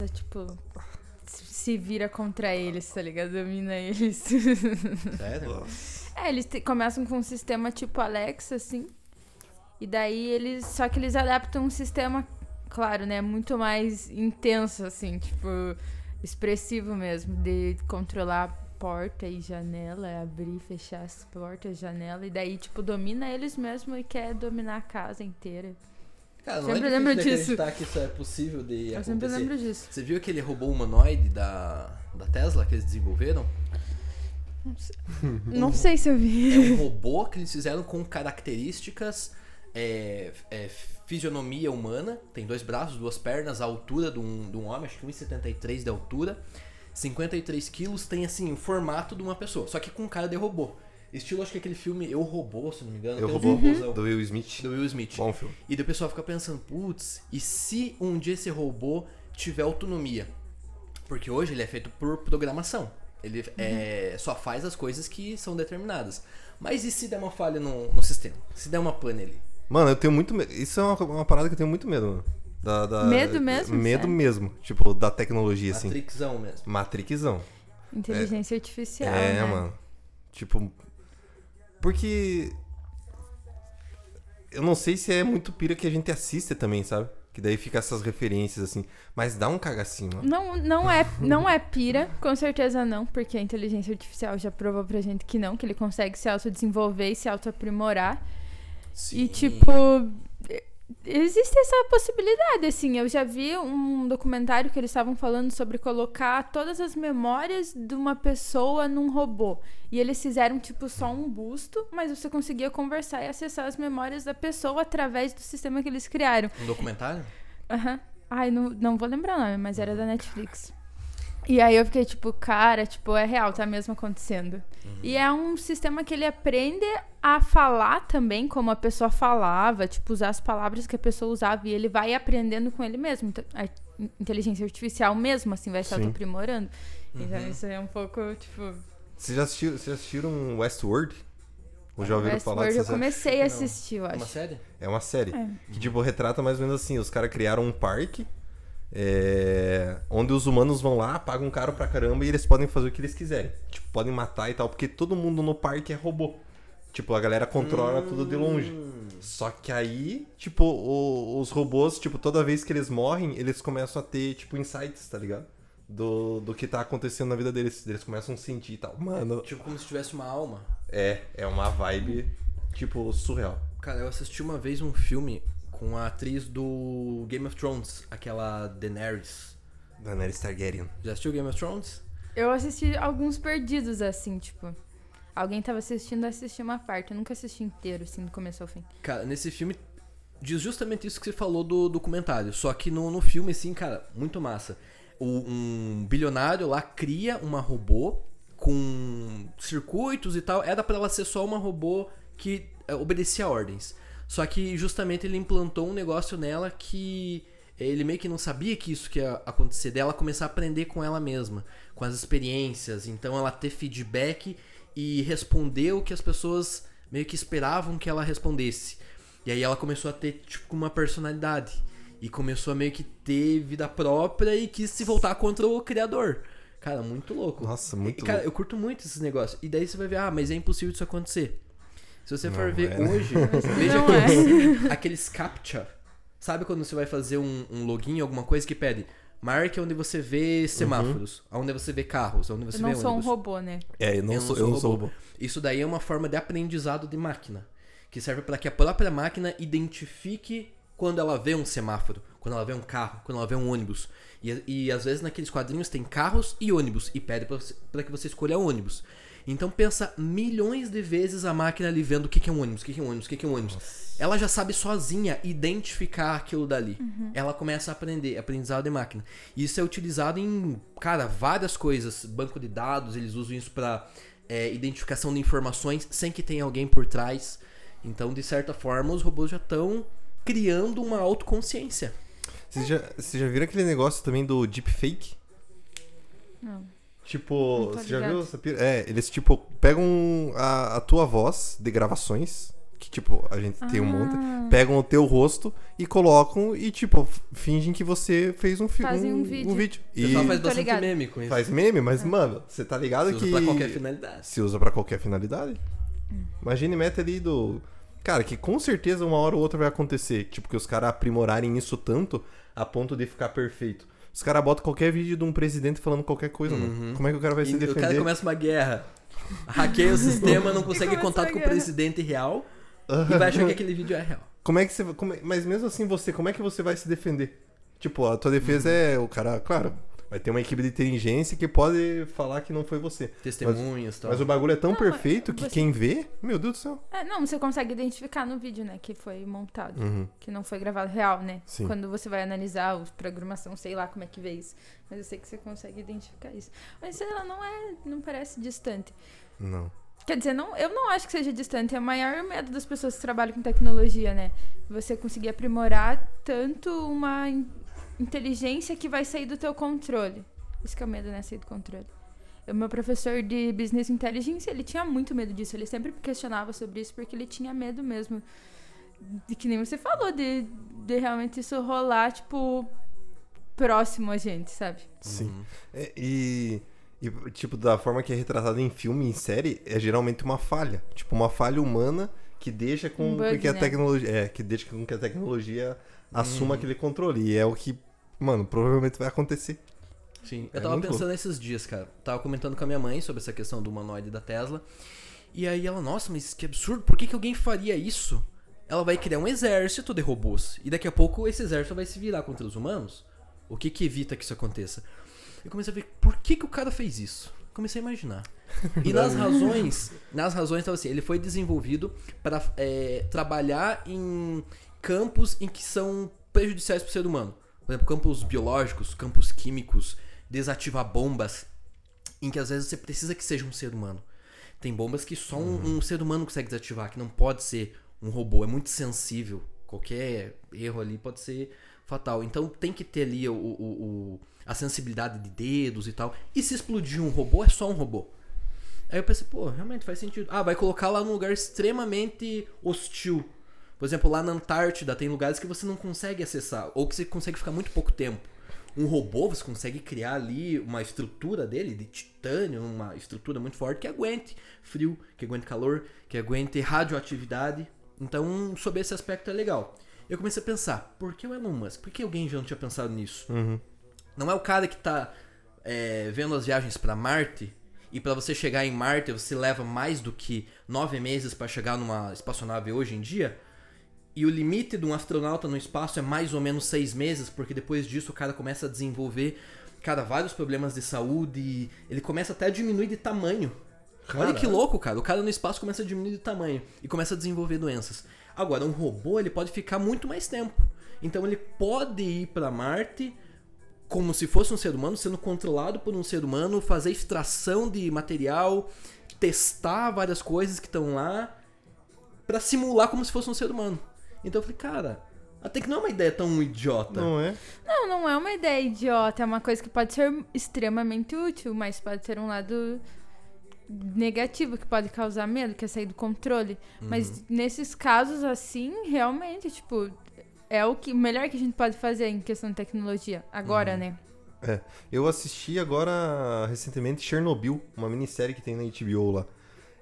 É, Tipo, se vira contra eles, tá ligado? Domina eles. Sério? É, eles te- começam com um sistema tipo Alexa, assim. E daí eles. Só que eles adaptam um sistema, claro, né? Muito mais intenso, assim, tipo, expressivo mesmo. De controlar porta e janela, abrir e fechar as portas, janela. E daí, tipo, domina eles mesmo e quer dominar a casa inteira. Cara, não Sempre é lembro disso. acreditar que isso é possível de Eu sempre acontecer. lembro disso. Você viu aquele robô humanoide da, da Tesla que eles desenvolveram? Não sei se eu É vi. um robô que eles fizeram com características é, é, fisionomia humana. Tem dois braços, duas pernas, a altura de um, de um homem, acho que 1,73 de altura. 53 quilos, tem assim o formato de uma pessoa, só que com cara de robô. Estilo, acho que aquele filme Eu Robô, se não me engano. Eu um roubou robôzão do Will Smith. do Will Smith. Bom filme. E o pessoal fica pensando, putz, e se um dia esse robô tiver autonomia? Porque hoje ele é feito por programação. Ele é, só faz as coisas que são determinadas. Mas e se der uma falha no, no sistema? Se der uma pane ali? Mano, eu tenho muito medo. Isso é uma, uma parada que eu tenho muito medo, mano. Da, da- Medo mesmo? Medo Sério? mesmo. Tipo, da tecnologia, assim. Matrixão mesmo. Matrixão. Inteligência artificial. É, né? mano. Tipo. Porque. Eu não sei se é muito pira que a gente assiste também, sabe? Que daí fica essas referências assim. Mas dá um cagacinho, mano. Não, não, é, não é pira, com certeza não, porque a inteligência artificial já provou pra gente que não, que ele consegue se autodesenvolver e se autoaprimorar. E, tipo, existe essa possibilidade, assim. Eu já vi um documentário que eles estavam falando sobre colocar todas as memórias de uma pessoa num robô. E eles fizeram, tipo, só um busto, mas você conseguia conversar e acessar as memórias da pessoa através do sistema que eles criaram. Um documentário? Aham. Ai, não, não vou lembrar o nome, mas era da Netflix. E aí eu fiquei tipo, cara, tipo, é real, tá mesmo acontecendo. E é um sistema que ele aprende a falar também como a pessoa falava, tipo, usar as palavras que a pessoa usava. E ele vai aprendendo com ele mesmo. Então, A inteligência artificial mesmo, assim, vai se Sim. autoaprimorando. Então isso é um pouco, tipo... Vocês já assistiram, vocês já assistiram Westworld? Ou já ouviram falar Westworld, eu série? comecei a assistir, eu É uma acho. série? É uma série. É. Que, tipo, retrata mais ou menos assim: os caras criaram um parque. É, onde os humanos vão lá, pagam caro pra caramba e eles podem fazer o que eles quiserem. Tipo, podem matar e tal, porque todo mundo no parque é robô. Tipo, a galera controla tudo de longe. Só que aí, tipo, o- os robôs, tipo, toda vez que eles morrem, eles começam a ter, tipo, insights, tá ligado? Do, do que tá acontecendo na vida deles. Eles começam a sentir e tal. Mano, Tipo, como se tivesse uma alma. é, é uma vibe, tipo, surreal. Cara, eu assisti uma vez um filme com a atriz do Game of Thrones, aquela Daenerys. Daenerys Targaryen. Já assistiu Game of Thrones? Eu assisti alguns perdidos, assim, tipo... Alguém tava assistindo, eu assisti uma parte. Eu nunca assisti inteiro, assim, do começo ao fim. Cara, nesse filme diz justamente isso que você falou do documentário. Só que no, no filme, assim, cara, muito massa. O- um bilionário lá cria uma robô com circuitos e tal. Era pra ela ser só uma robô que é, obedecia ordens. Só que justamente ele implantou um negócio nela que ele meio que não sabia que isso que ia acontecer. Dela começar a aprender com ela mesma, com as experiências. Então ela ter feedback e responder o que as pessoas meio que esperavam que ela respondesse. E aí ela começou a ter, tipo, uma personalidade. E começou a meio que ter vida própria e quis se voltar contra o criador. Cara, muito louco. Nossa, muito E, cara, louco. eu curto muito esses negócios. E daí você vai ver, ah, mas é impossível isso acontecer. Se você for Não ver é, né? hoje, veja Não é. aqueles, aqueles captcha. Sabe quando você vai fazer um, um login, alguma coisa que pede? Marque onde você vê semáforos, onde você vê carros, onde você Eu não vê sou um ônibus. robô, né? É, eu não, sou, eu não sou robô. Isso daí é uma forma de aprendizado de máquina, que serve para que a própria máquina identifique quando ela vê um semáforo, quando ela vê um carro, quando ela vê um ônibus. E, e às vezes naqueles quadrinhos tem carros e ônibus e pede para que você escolha ônibus. Então pensa milhões de vezes a máquina ali vendo o que que é um ônibus, o que que é um ônibus, o que que é um ônibus. Ela já sabe sozinha identificar aquilo dali. Ela começa a aprender, aprendizado de máquina. E Isso é utilizado em, cara, várias coisas. Banco de dados, eles usam isso para identificação de informações sem que tenha alguém por trás. Então, de certa forma, os robôs já estão criando uma autoconsciência. Vocês já, vocês já viram aquele negócio também do deepfake? Não. Tipo, você já ligado. viu essa pira? É, eles, tipo, pegam a, a tua voz de gravações, que, tipo, a gente tem um monte, Ah. pegam o teu rosto e colocam e, tipo, fingem que você fez um, Fazem um um, vídeo. um vídeo. O E pessoal faz bastante ligado. meme com isso. faz meme, mas, mano, você tá ligado Se usa que... pra qualquer finalidade. Se usa pra qualquer finalidade. Imagine meta ali do... Cara, que com certeza uma hora ou outra vai acontecer. Tipo, que os caras aprimorarem isso tanto a ponto de ficar perfeito. Os caras botam qualquer vídeo de um presidente falando qualquer coisa, mano. Como é que o cara vai se E o defender? cara começa uma guerra. Hackeia o sistema, não consegue contato com o presidente real e vai achar que aquele vídeo é real. Como é que você. como é- mas mesmo assim, você, como é que você vai se defender? Tipo, a tua defesa é o cara, claro, vai ter uma equipe de inteligência que pode falar que não foi você. Testemunhas e tal. Mas o bagulho é tão Não, perfeito que você- quem vê, meu Deus do céu. É, não, você consegue identificar no vídeo, né? Que foi montado. Uhum. Que não foi gravado real, né? Sim. Quando você vai analisar a programação, sei lá como é que vê isso. Mas eu sei que você consegue identificar isso. Mas sei lá, não é. Não parece distante. Não. Quer dizer, não, eu não acho que seja distante. É o maior medo das pessoas que trabalham com tecnologia, né? Você conseguir aprimorar tanto uma inteligência que vai sair do teu controle. Isso que é o medo, né? Sair do controle. O meu professor de Business Intelligence, ele tinha muito medo disso. Ele sempre questionava sobre isso porque ele tinha medo mesmo. De que nem você falou, de, de realmente isso rolar, tipo, próximo a gente, sabe? Sim. Uhum. É, e, e, tipo, da forma que é retratado em filme e em série, é geralmente uma falha. Tipo, uma falha humana que deixa com, Um bug, que a né? tecnologia. É, que deixa com que a tecnologia assuma Uhum. aquele controle. E é o que, mano, provavelmente vai acontecer. Sim, eu É tava pensando esses dias, cara. Tava comentando com a minha mãe sobre essa questão do humanoide da Tesla. E aí ela, nossa, mas que absurdo, por que, que alguém faria isso? Ela vai criar um exército de robôs. E daqui a pouco esse exército vai se virar contra os humanos. O que que evita que isso aconteça? Eu comecei a ver por que, que o cara fez isso. Comecei a imaginar. E nas razões, nas razões tava assim, ele foi desenvolvido para é, trabalhar em campos em que são prejudiciais para o ser humano. Por exemplo, campos biológicos, campos químicos, desativar bombas, em que às vezes você precisa que seja um ser humano. Tem bombas que só um, um ser humano consegue desativar, que não pode ser um robô, é muito sensível. Qualquer erro ali pode ser fatal. Então tem que ter ali o, o- o- a sensibilidade de dedos e tal. E se explodir um robô, é só um robô. Aí eu pensei, pô, realmente faz sentido. Ah, vai colocar lá num lugar extremamente hostil. Por exemplo, lá na Antártida tem lugares que você não consegue acessar, ou que você consegue ficar muito pouco tempo. Um robô, você consegue criar ali uma estrutura dele, de titânio, uma estrutura muito forte que aguente frio, que aguente calor, que aguente radioatividade. Então, sob esse aspecto é legal. Eu comecei a pensar, por que o Elon Musk? Por que alguém já não tinha pensado nisso? Uhum. Não é o cara que tá é, vendo as viagens pra Marte e pra você chegar em Marte você leva mais do que nove meses pra chegar numa espaçonave hoje em dia? E o limite de um astronauta no espaço é mais ou menos seis meses, porque depois disso o cara começa a desenvolver, cara, vários problemas de saúde. e Ele começa até a diminuir de tamanho. Olha que Caralho. louco, cara. O cara no espaço começa a diminuir de tamanho e começa a desenvolver doenças. Agora, um robô, ele pode ficar muito mais tempo. Então, ele pode ir pra Marte como se fosse um ser humano, sendo controlado por um ser humano, fazer extração de material, testar várias coisas que estão lá pra simular como se fosse um ser humano. Então eu falei, cara, até que não é uma ideia tão idiota. Não é? Não, não é uma ideia idiota, é uma coisa que pode ser extremamente útil, mas pode ter um lado negativo que pode causar medo, que é sair do controle. Mas nesses casos assim, realmente, tipo, é o que o melhor que a gente pode fazer em questão de tecnologia agora, né? É. Eu assisti agora recentemente Chernobyl, uma minissérie que tem na HBO lá.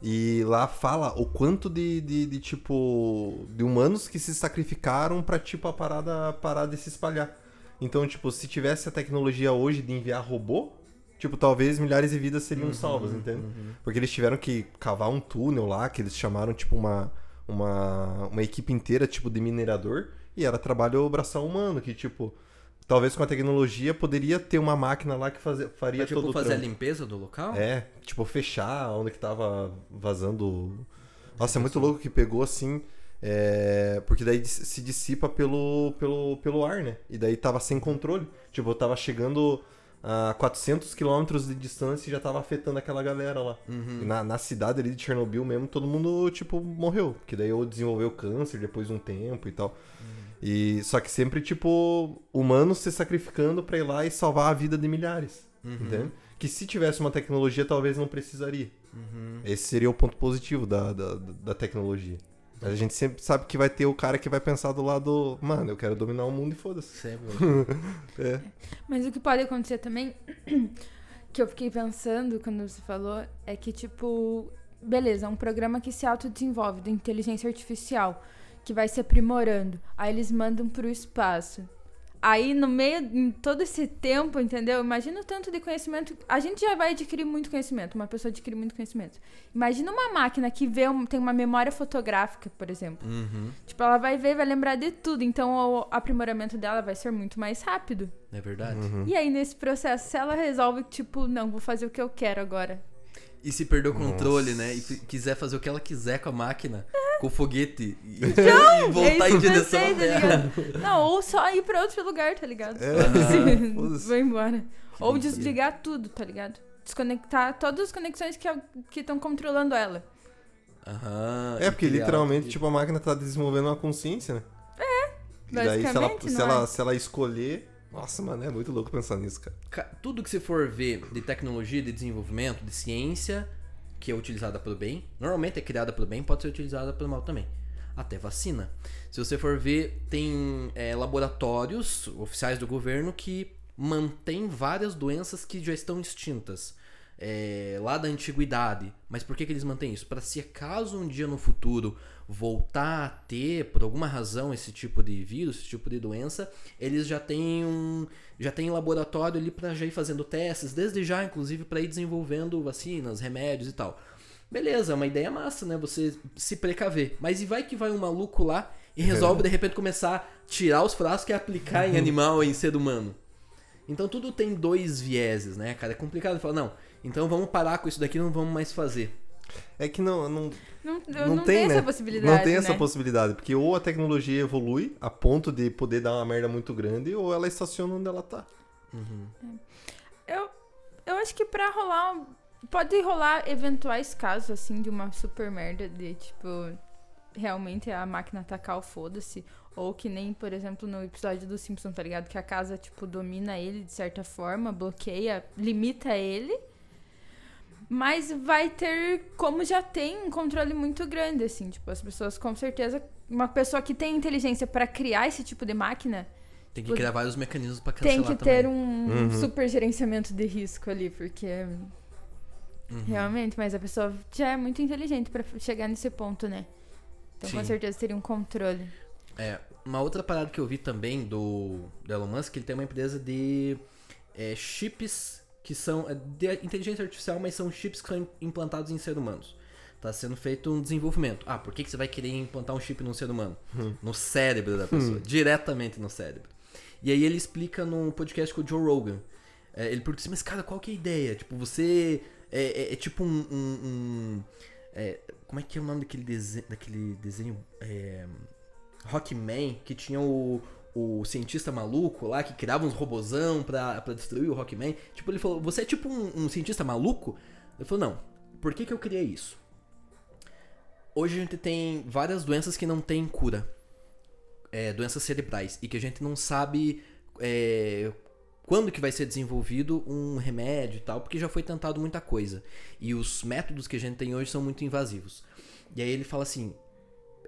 E lá fala o quanto de, de, de, tipo. de humanos que se sacrificaram pra, tipo, a parada parar de se espalhar. Então, tipo, se tivesse a tecnologia hoje de enviar robô, tipo, talvez milhares de vidas seriam salvas, entende? Porque eles tiveram que cavar um túnel lá, que eles chamaram, tipo, uma, uma, uma equipe inteira, tipo, de minerador, e era trabalho braçal humano, que, tipo, talvez com a tecnologia poderia ter uma máquina lá que fazer, faria tipo, todo o fazer a limpeza do local? É, tipo, fechar onde que tava vazando. Nossa, é muito louco que pegou assim. é, Porque daí se dissipa pelo, pelo, pelo ar, né? E daí tava sem controle. Tipo, eu tava chegando a 400 quilômetros de distância e já tava afetando aquela galera lá. Uhum. Na, na cidade ali de Chernobyl mesmo, todo mundo, tipo, morreu. Porque daí eu desenvolveu câncer depois de um tempo e tal. E, só que sempre, tipo, humanos se sacrificando pra ir lá e salvar a vida de milhares. Entende? que se tivesse uma tecnologia, talvez não precisaria. Uhum. Esse seria o ponto positivo da, da, da tecnologia. Mas a gente sempre sabe que vai ter o cara que vai pensar do lado, mano, eu quero dominar o mundo e foda-se. Sempre. É. Mas o que pode acontecer também, que eu fiquei pensando quando você falou, é que, tipo, beleza, um programa que se autodesenvolve de inteligência artificial, que vai se aprimorando. Aí eles mandam pro espaço. Aí, no meio, em todo esse tempo, entendeu? Imagina o tanto de conhecimento. A gente já vai adquirir muito conhecimento, uma pessoa adquire muito conhecimento. Imagina uma máquina que vê um- tem uma memória fotográfica, por exemplo. Uhum. Tipo, ela vai ver, vai lembrar de tudo. Então, o aprimoramento dela vai ser muito mais rápido. Não é verdade? Uhum. E aí, nesse processo, se ela resolve, tipo, não, vou fazer o que eu quero agora. E se perder o controle, Nossa. né? E quiser fazer o que ela quiser com a máquina, com o foguete, e, e voltar é em direção à tá Terra. Não, ou só ir pra outro lugar, tá ligado? É. Vou embora. Ou desligar tudo, tá ligado? Desconectar todas as conexões que estão controlando ela. Aham. É, porque literalmente, tipo, a máquina tá desenvolvendo uma consciência, né? É. E daí, se ela, se, não ela, é? se ela escolher. Nossa, mano, é muito louco pensar nisso, cara. Ca- Tudo que você for ver de tecnologia, de desenvolvimento, de ciência, que é utilizada pelo bem, normalmente é criada pelo bem, pode ser utilizada pelo mal também. Até vacina. Se você for ver, tem é, laboratórios oficiais do governo que mantêm várias doenças que já estão extintas. É, lá da antiguidade. Mas por que, que eles mantêm isso? Para se caso um dia no futuro voltar a ter, por alguma razão, esse tipo de vírus, esse tipo de doença, eles já têm um, já tem laboratório ali para já ir fazendo testes, desde já, inclusive, para ir desenvolvendo vacinas, remédios e tal. Beleza, é uma ideia massa, né? Você se precaver. Mas e vai que vai um maluco lá e resolve de repente começar a tirar os frascos e aplicar em animal, em ser humano. Então tudo tem dois vieses, né, cara? É complicado falar, não, então vamos parar com isso daqui, não vamos mais fazer. É que não, não, Não, não, não, tem, né? essa possibilidade. Não tem essa né? possibilidade. Porque ou a tecnologia evolui a ponto de poder dar uma merda muito grande, ou ela estaciona onde ela tá. Eu, eu acho que pra rolar. Pode rolar eventuais casos, assim, de uma super merda de, tipo, realmente a máquina atacar o foda-se. Ou que nem, por exemplo, no episódio do Simpson, tá ligado? Que a casa, tipo, domina ele de certa forma, bloqueia, limita ele. Mas vai ter, como já tem, um controle muito grande, assim. Tipo, as pessoas, com certeza. Uma pessoa que tem inteligência pra criar esse tipo de máquina Tem que Por- criar vários mecanismos para tem cancelar que ter também. um Uhum. super gerenciamento de risco ali, porque Uhum. realmente, mas a pessoa já é muito inteligente pra chegar nesse ponto, né? Então com Sim. certeza teria um controle. É, uma outra parada que eu vi também do, do Elon Musk, ele tem uma empresa de é, chips que são é, de inteligência artificial, mas são chips que são implantados em seres humanos. Tá sendo feito um desenvolvimento. Ah, por que, que você vai querer implantar um chip num ser humano? No cérebro da pessoa, diretamente no cérebro. E aí ele explica num podcast com o Joe Rogan. É, ele pergunta assim, mas cara, qual que é a ideia? Tipo, você é, é- é tipo um... um- um- é, como é que é o nome daquele desenho, daquele desenho é, Rockman, que tinha o, o cientista maluco lá, que criava uns robozão pra, pra destruir o Rockman. Tipo, ele falou, você é tipo um, um cientista maluco? Ele falou, não. Por que, que eu criei isso? Hoje a gente tem várias doenças que não têm cura. É, doenças cerebrais. E que a gente não sabe é, quando que vai ser desenvolvido um remédio e tal, porque já foi tentado muita coisa. E os métodos que a gente tem hoje são muito invasivos. E aí ele fala assim,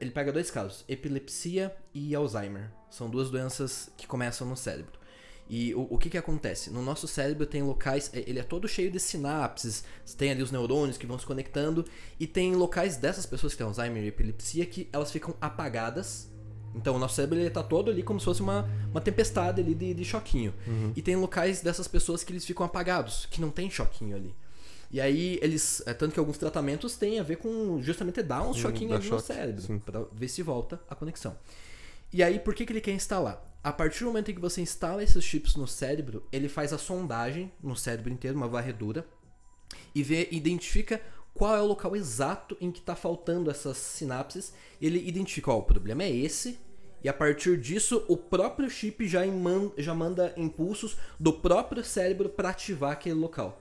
ele pega dois casos, epilepsia e Alzheimer. São duas doenças que começam no cérebro. E o, o que que acontece? No nosso cérebro tem locais, é- ele é todo cheio de sinapses, tem ali os neurônios que vão se conectando, e tem locais dessas pessoas que têm Alzheimer e epilepsia que elas ficam apagadas. Então o nosso cérebro ele tá todo ali como se fosse uma, uma tempestade ali de, de choquinho. E tem locais dessas pessoas que eles ficam apagados, que não tem choquinho ali. E aí eles. É, tanto que alguns tratamentos têm a ver com justamente dar uns choquinhos dar ali no cérebro. Pra ver se volta a conexão. E aí, por que, que ele quer instalar? A partir do momento em que você instala esses chips no cérebro, ele faz a sondagem no cérebro inteiro, uma varredura, e vê, identifica qual é o local exato em que está faltando essas sinapses. Ele identifica, ó, o problema é esse, e a partir disso, o próprio chip já, já manda impulsos do próprio cérebro para ativar aquele local.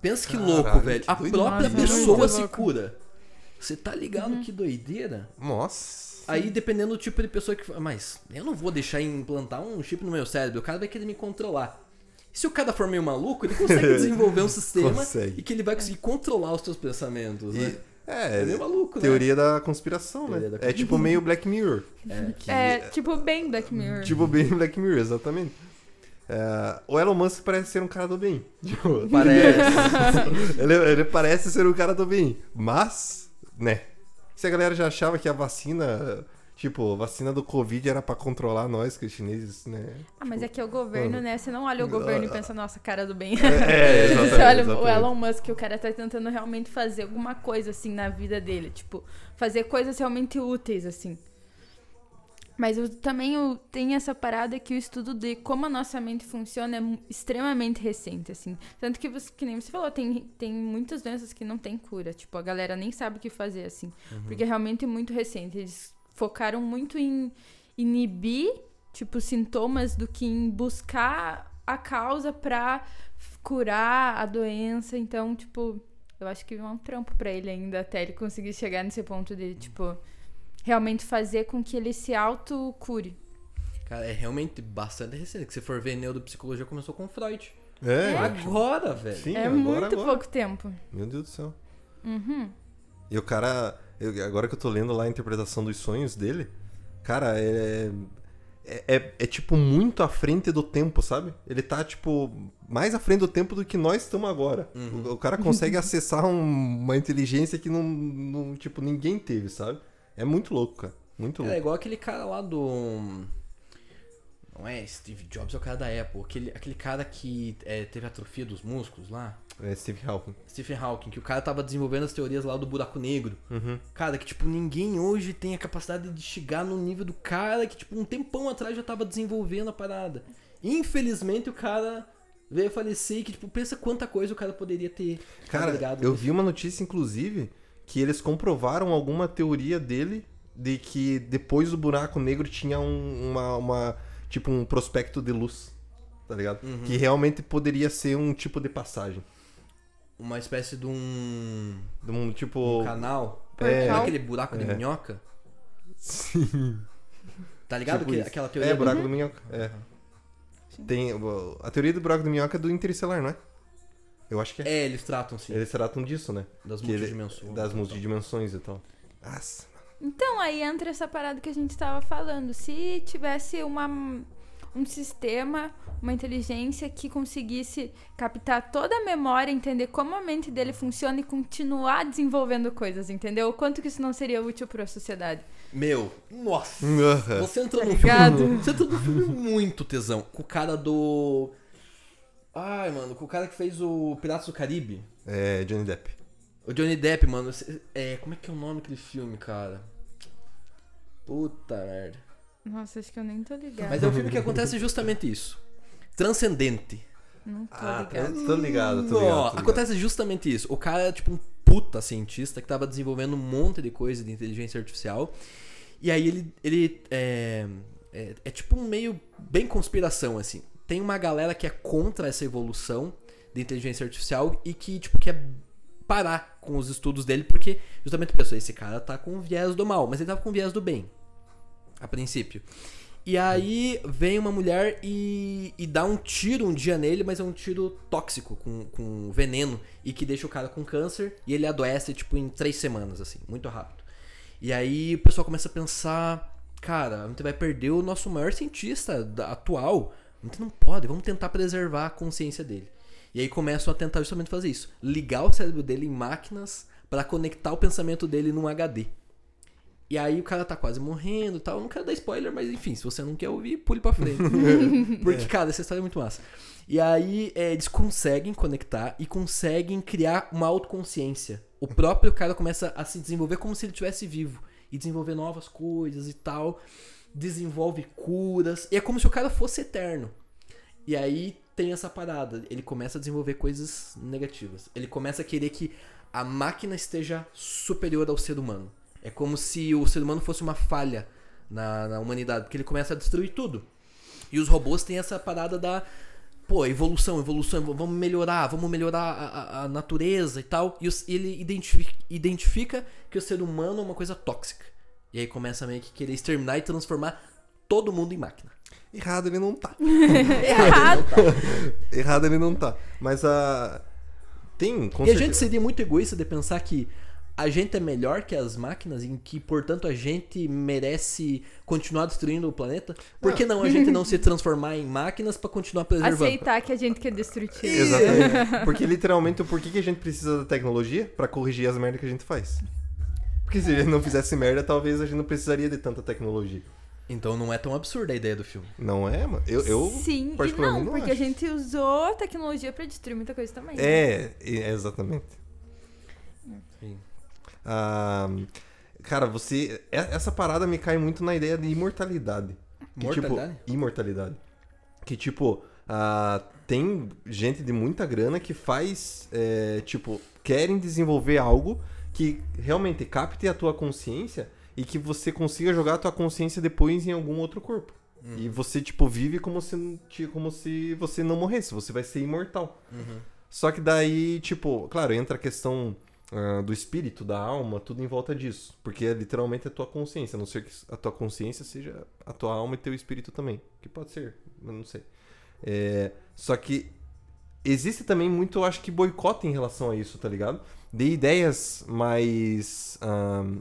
Pensa que Caralho, louco, velho. que A própria pessoa se cura. Você tá ligado que doideira? Nossa. Aí, dependendo do tipo de pessoa que. Mas eu não vou deixar implantar um chip no meu cérebro, o cara vai querer me controlar. Se o cara for meio maluco, ele consegue desenvolver um sistema Consegue. e que ele vai conseguir controlar os seus pensamentos, né? É, É meio maluco, né? teoria da conspiração, Teoria né? da É tipo meio Black Mirror. É. Que É, tipo bem Black Mirror. Tipo bem Black Mirror, exatamente. É, o Elon Musk parece ser um cara do bem. Tipo, Parece. ele, ele parece ser um cara do bem. Mas, né? Se a galera já achava que a vacina, tipo, a vacina do Covid era pra controlar nós, que os chineses, né? Ah, mas é que é o governo, mano. né? Você não olha o governo e pensa, nossa, cara do bem. É, exatamente, Você olha o exatamente. Elon Musk, o cara tá tentando realmente fazer alguma coisa, assim, na vida dele. Tipo, fazer coisas realmente úteis, assim. Mas eu, também eu, tem essa parada que o estudo de como a nossa mente funciona é extremamente recente, assim. Tanto que, você, que nem você falou, tem, tem muitas doenças que não tem cura. Tipo, a galera nem sabe o que fazer, assim. Porque é realmente muito recente. Eles focaram muito em inibir, tipo, sintomas do que em buscar a causa pra curar a doença. Então, tipo, eu acho que é um trampo pra ele ainda até ele conseguir chegar nesse ponto de, tipo, realmente fazer com que ele se autocure. Cara, é realmente bastante recente. Que se for ver neuropsicologia, começou com Freud. É, Agora, velho. sim, é agora, muito agora. pouco tempo. Meu Deus do céu. Uhum. E o cara, eu- agora que eu tô lendo lá a interpretação dos sonhos dele, cara, é, é, é, é, tipo muito à frente do tempo, sabe? Ele tá, tipo, mais à frente do tempo do que nós estamos agora. O, o cara consegue acessar um- uma inteligência que não, não, tipo, ninguém teve, sabe? É muito louco, cara. Muito É louco. igual aquele cara lá do. Não é Steve Jobs, é o cara da Apple. Aquele, aquele cara que é, teve atrofia dos músculos lá. É Steve Hawking. Stephen Hawking, que o cara tava desenvolvendo as teorias lá do buraco negro. Uhum. Cara, que tipo, ninguém hoje tem a capacidade de chegar no nível do cara que, tipo, um tempão atrás já tava desenvolvendo a parada. Infelizmente o cara veio falecer e que, tipo, pensa quanta coisa o cara poderia ter. Cara, eu vi uma notícia, inclusive, que eles comprovaram alguma teoria dele de que depois do buraco negro tinha um- uma, uma- tipo um prospecto de luz, tá ligado? Uhum. Que realmente poderia ser um tipo de passagem. Uma espécie de um, De um tipo. canal. É. Sabe aquele buraco de É. minhoca? Sim. Tá ligado? Tipo Que- aquela teoria É, do- buraco do minhoca. É. Tem, a teoria do buraco do minhoca é do interestelar, não é? Eu acho que é. É, eles tratam sim. Eles tratam disso, né? Das Que ele- multidimensões. Das multidimensões e tal. Nossa. Então, aí entra essa parada que a gente tava falando. Se tivesse uma, um sistema, uma inteligência que conseguisse captar toda a memória, entender como a mente dele funciona e continuar desenvolvendo coisas, entendeu? O quanto que isso não seria útil para a sociedade. Meu, nossa. Aham. Você entrou Tá num filme. Você entrou num filme muito tesão. Com o cara do. Ai, mano, com o cara que fez o Piratas do Caribe. É, Johnny Depp. O Johnny Depp, mano. É, como é que é o nome daquele filme, cara? Puta merda. Nossa, acho que eu nem tô ligada. Mas é um filme que acontece justamente isso. Transcendente. Não tô Ah, ligada. tô, tô ligado, tô ligado. Ó, tô ligado. acontece justamente isso. O cara é tipo um puta cientista que tava desenvolvendo um monte de coisa de inteligência artificial. E aí ele, ele é, é, é tipo um meio bem conspiração, assim. Tem uma galera que é contra essa evolução de inteligência artificial e que, tipo, quer parar com os estudos dele porque justamente pensou, esse cara tá com viés do mal, mas ele tava com viés do bem. A princípio. E aí vem uma mulher e, e dá um tiro um dia nele, mas é um tiro tóxico, com, com veneno, e que deixa o cara com câncer, e ele adoece, tipo, em três semanas, assim, muito rápido. E aí o pessoal começa a pensar, cara, a gente vai perder o nosso maior cientista atual. A gente não pode, vamos tentar preservar a consciência dele. E aí começam a tentar justamente fazer isso. Ligar o cérebro dele em máquinas para conectar o pensamento dele num HD. E aí o cara tá quase morrendo e tal. Eu não quero dar spoiler, mas enfim, se você não quer ouvir, pule pra frente. Porque, cara, essa história é muito massa. E aí é, eles conseguem conectar e conseguem criar uma autoconsciência. O próprio cara começa a se desenvolver como se ele estivesse vivo. E desenvolver novas coisas e tal. Desenvolve curas. E é como se o cara fosse eterno. E aí tem essa parada. Ele começa a desenvolver coisas negativas. Ele começa a querer que a máquina esteja superior ao ser humano. É como se o ser humano fosse uma falha na, na humanidade, porque ele começa a destruir tudo. E os robôs têm essa parada da. Pô, evolução, evolução, vamos melhorar, vamos melhorar a, a- a natureza e tal. E os- ele identifica, identifica que o ser humano é uma coisa tóxica. E aí começa meio que querer exterminar e transformar todo mundo em máquina. Errado ele não tá. Errado. Errado ele não tá. Mas a. Tem, com e a gente certeza- seria muito egoísta de pensar que a gente é melhor que as máquinas, em que, portanto, a gente merece continuar destruindo o planeta? Por que não a gente não se transformar em máquinas pra continuar preservando? Aceitar que a gente que é destrutivo. Exatamente. Porque literalmente, por que que a gente precisa da tecnologia? Pra corrigir as merdas que a gente faz. Porque se gente não fizesse merda, talvez a gente não precisaria de tanta tecnologia. Então não é tão absurda a ideia do filme. Não é, mano? Eu, eu Sim, e não, não porque acho. a gente usou a tecnologia pra destruir muita coisa também. né? É, é, exatamente. Sim. Ah, cara, você. Essa parada me cai muito na ideia de imortalidade. Que, Mortalidade? Tipo, imortalidade. Que, tipo, ah, tem gente de muita grana que faz. é, tipo, querem desenvolver algo que realmente capte a tua consciência e que você consiga jogar a tua consciência depois em algum outro corpo. E você, tipo, vive como se, como se você não morresse. Você vai ser imortal. Só que daí, tipo, claro, entra a questão ah, do espírito, da alma, tudo em volta disso. Porque é literalmente a tua consciência. A não ser que a tua consciência seja a tua alma e teu espírito também. Que pode ser, mas não sei. É, só que existe também muito, eu acho que, boicote em relação a isso, tá ligado? De ideias mais. ahn,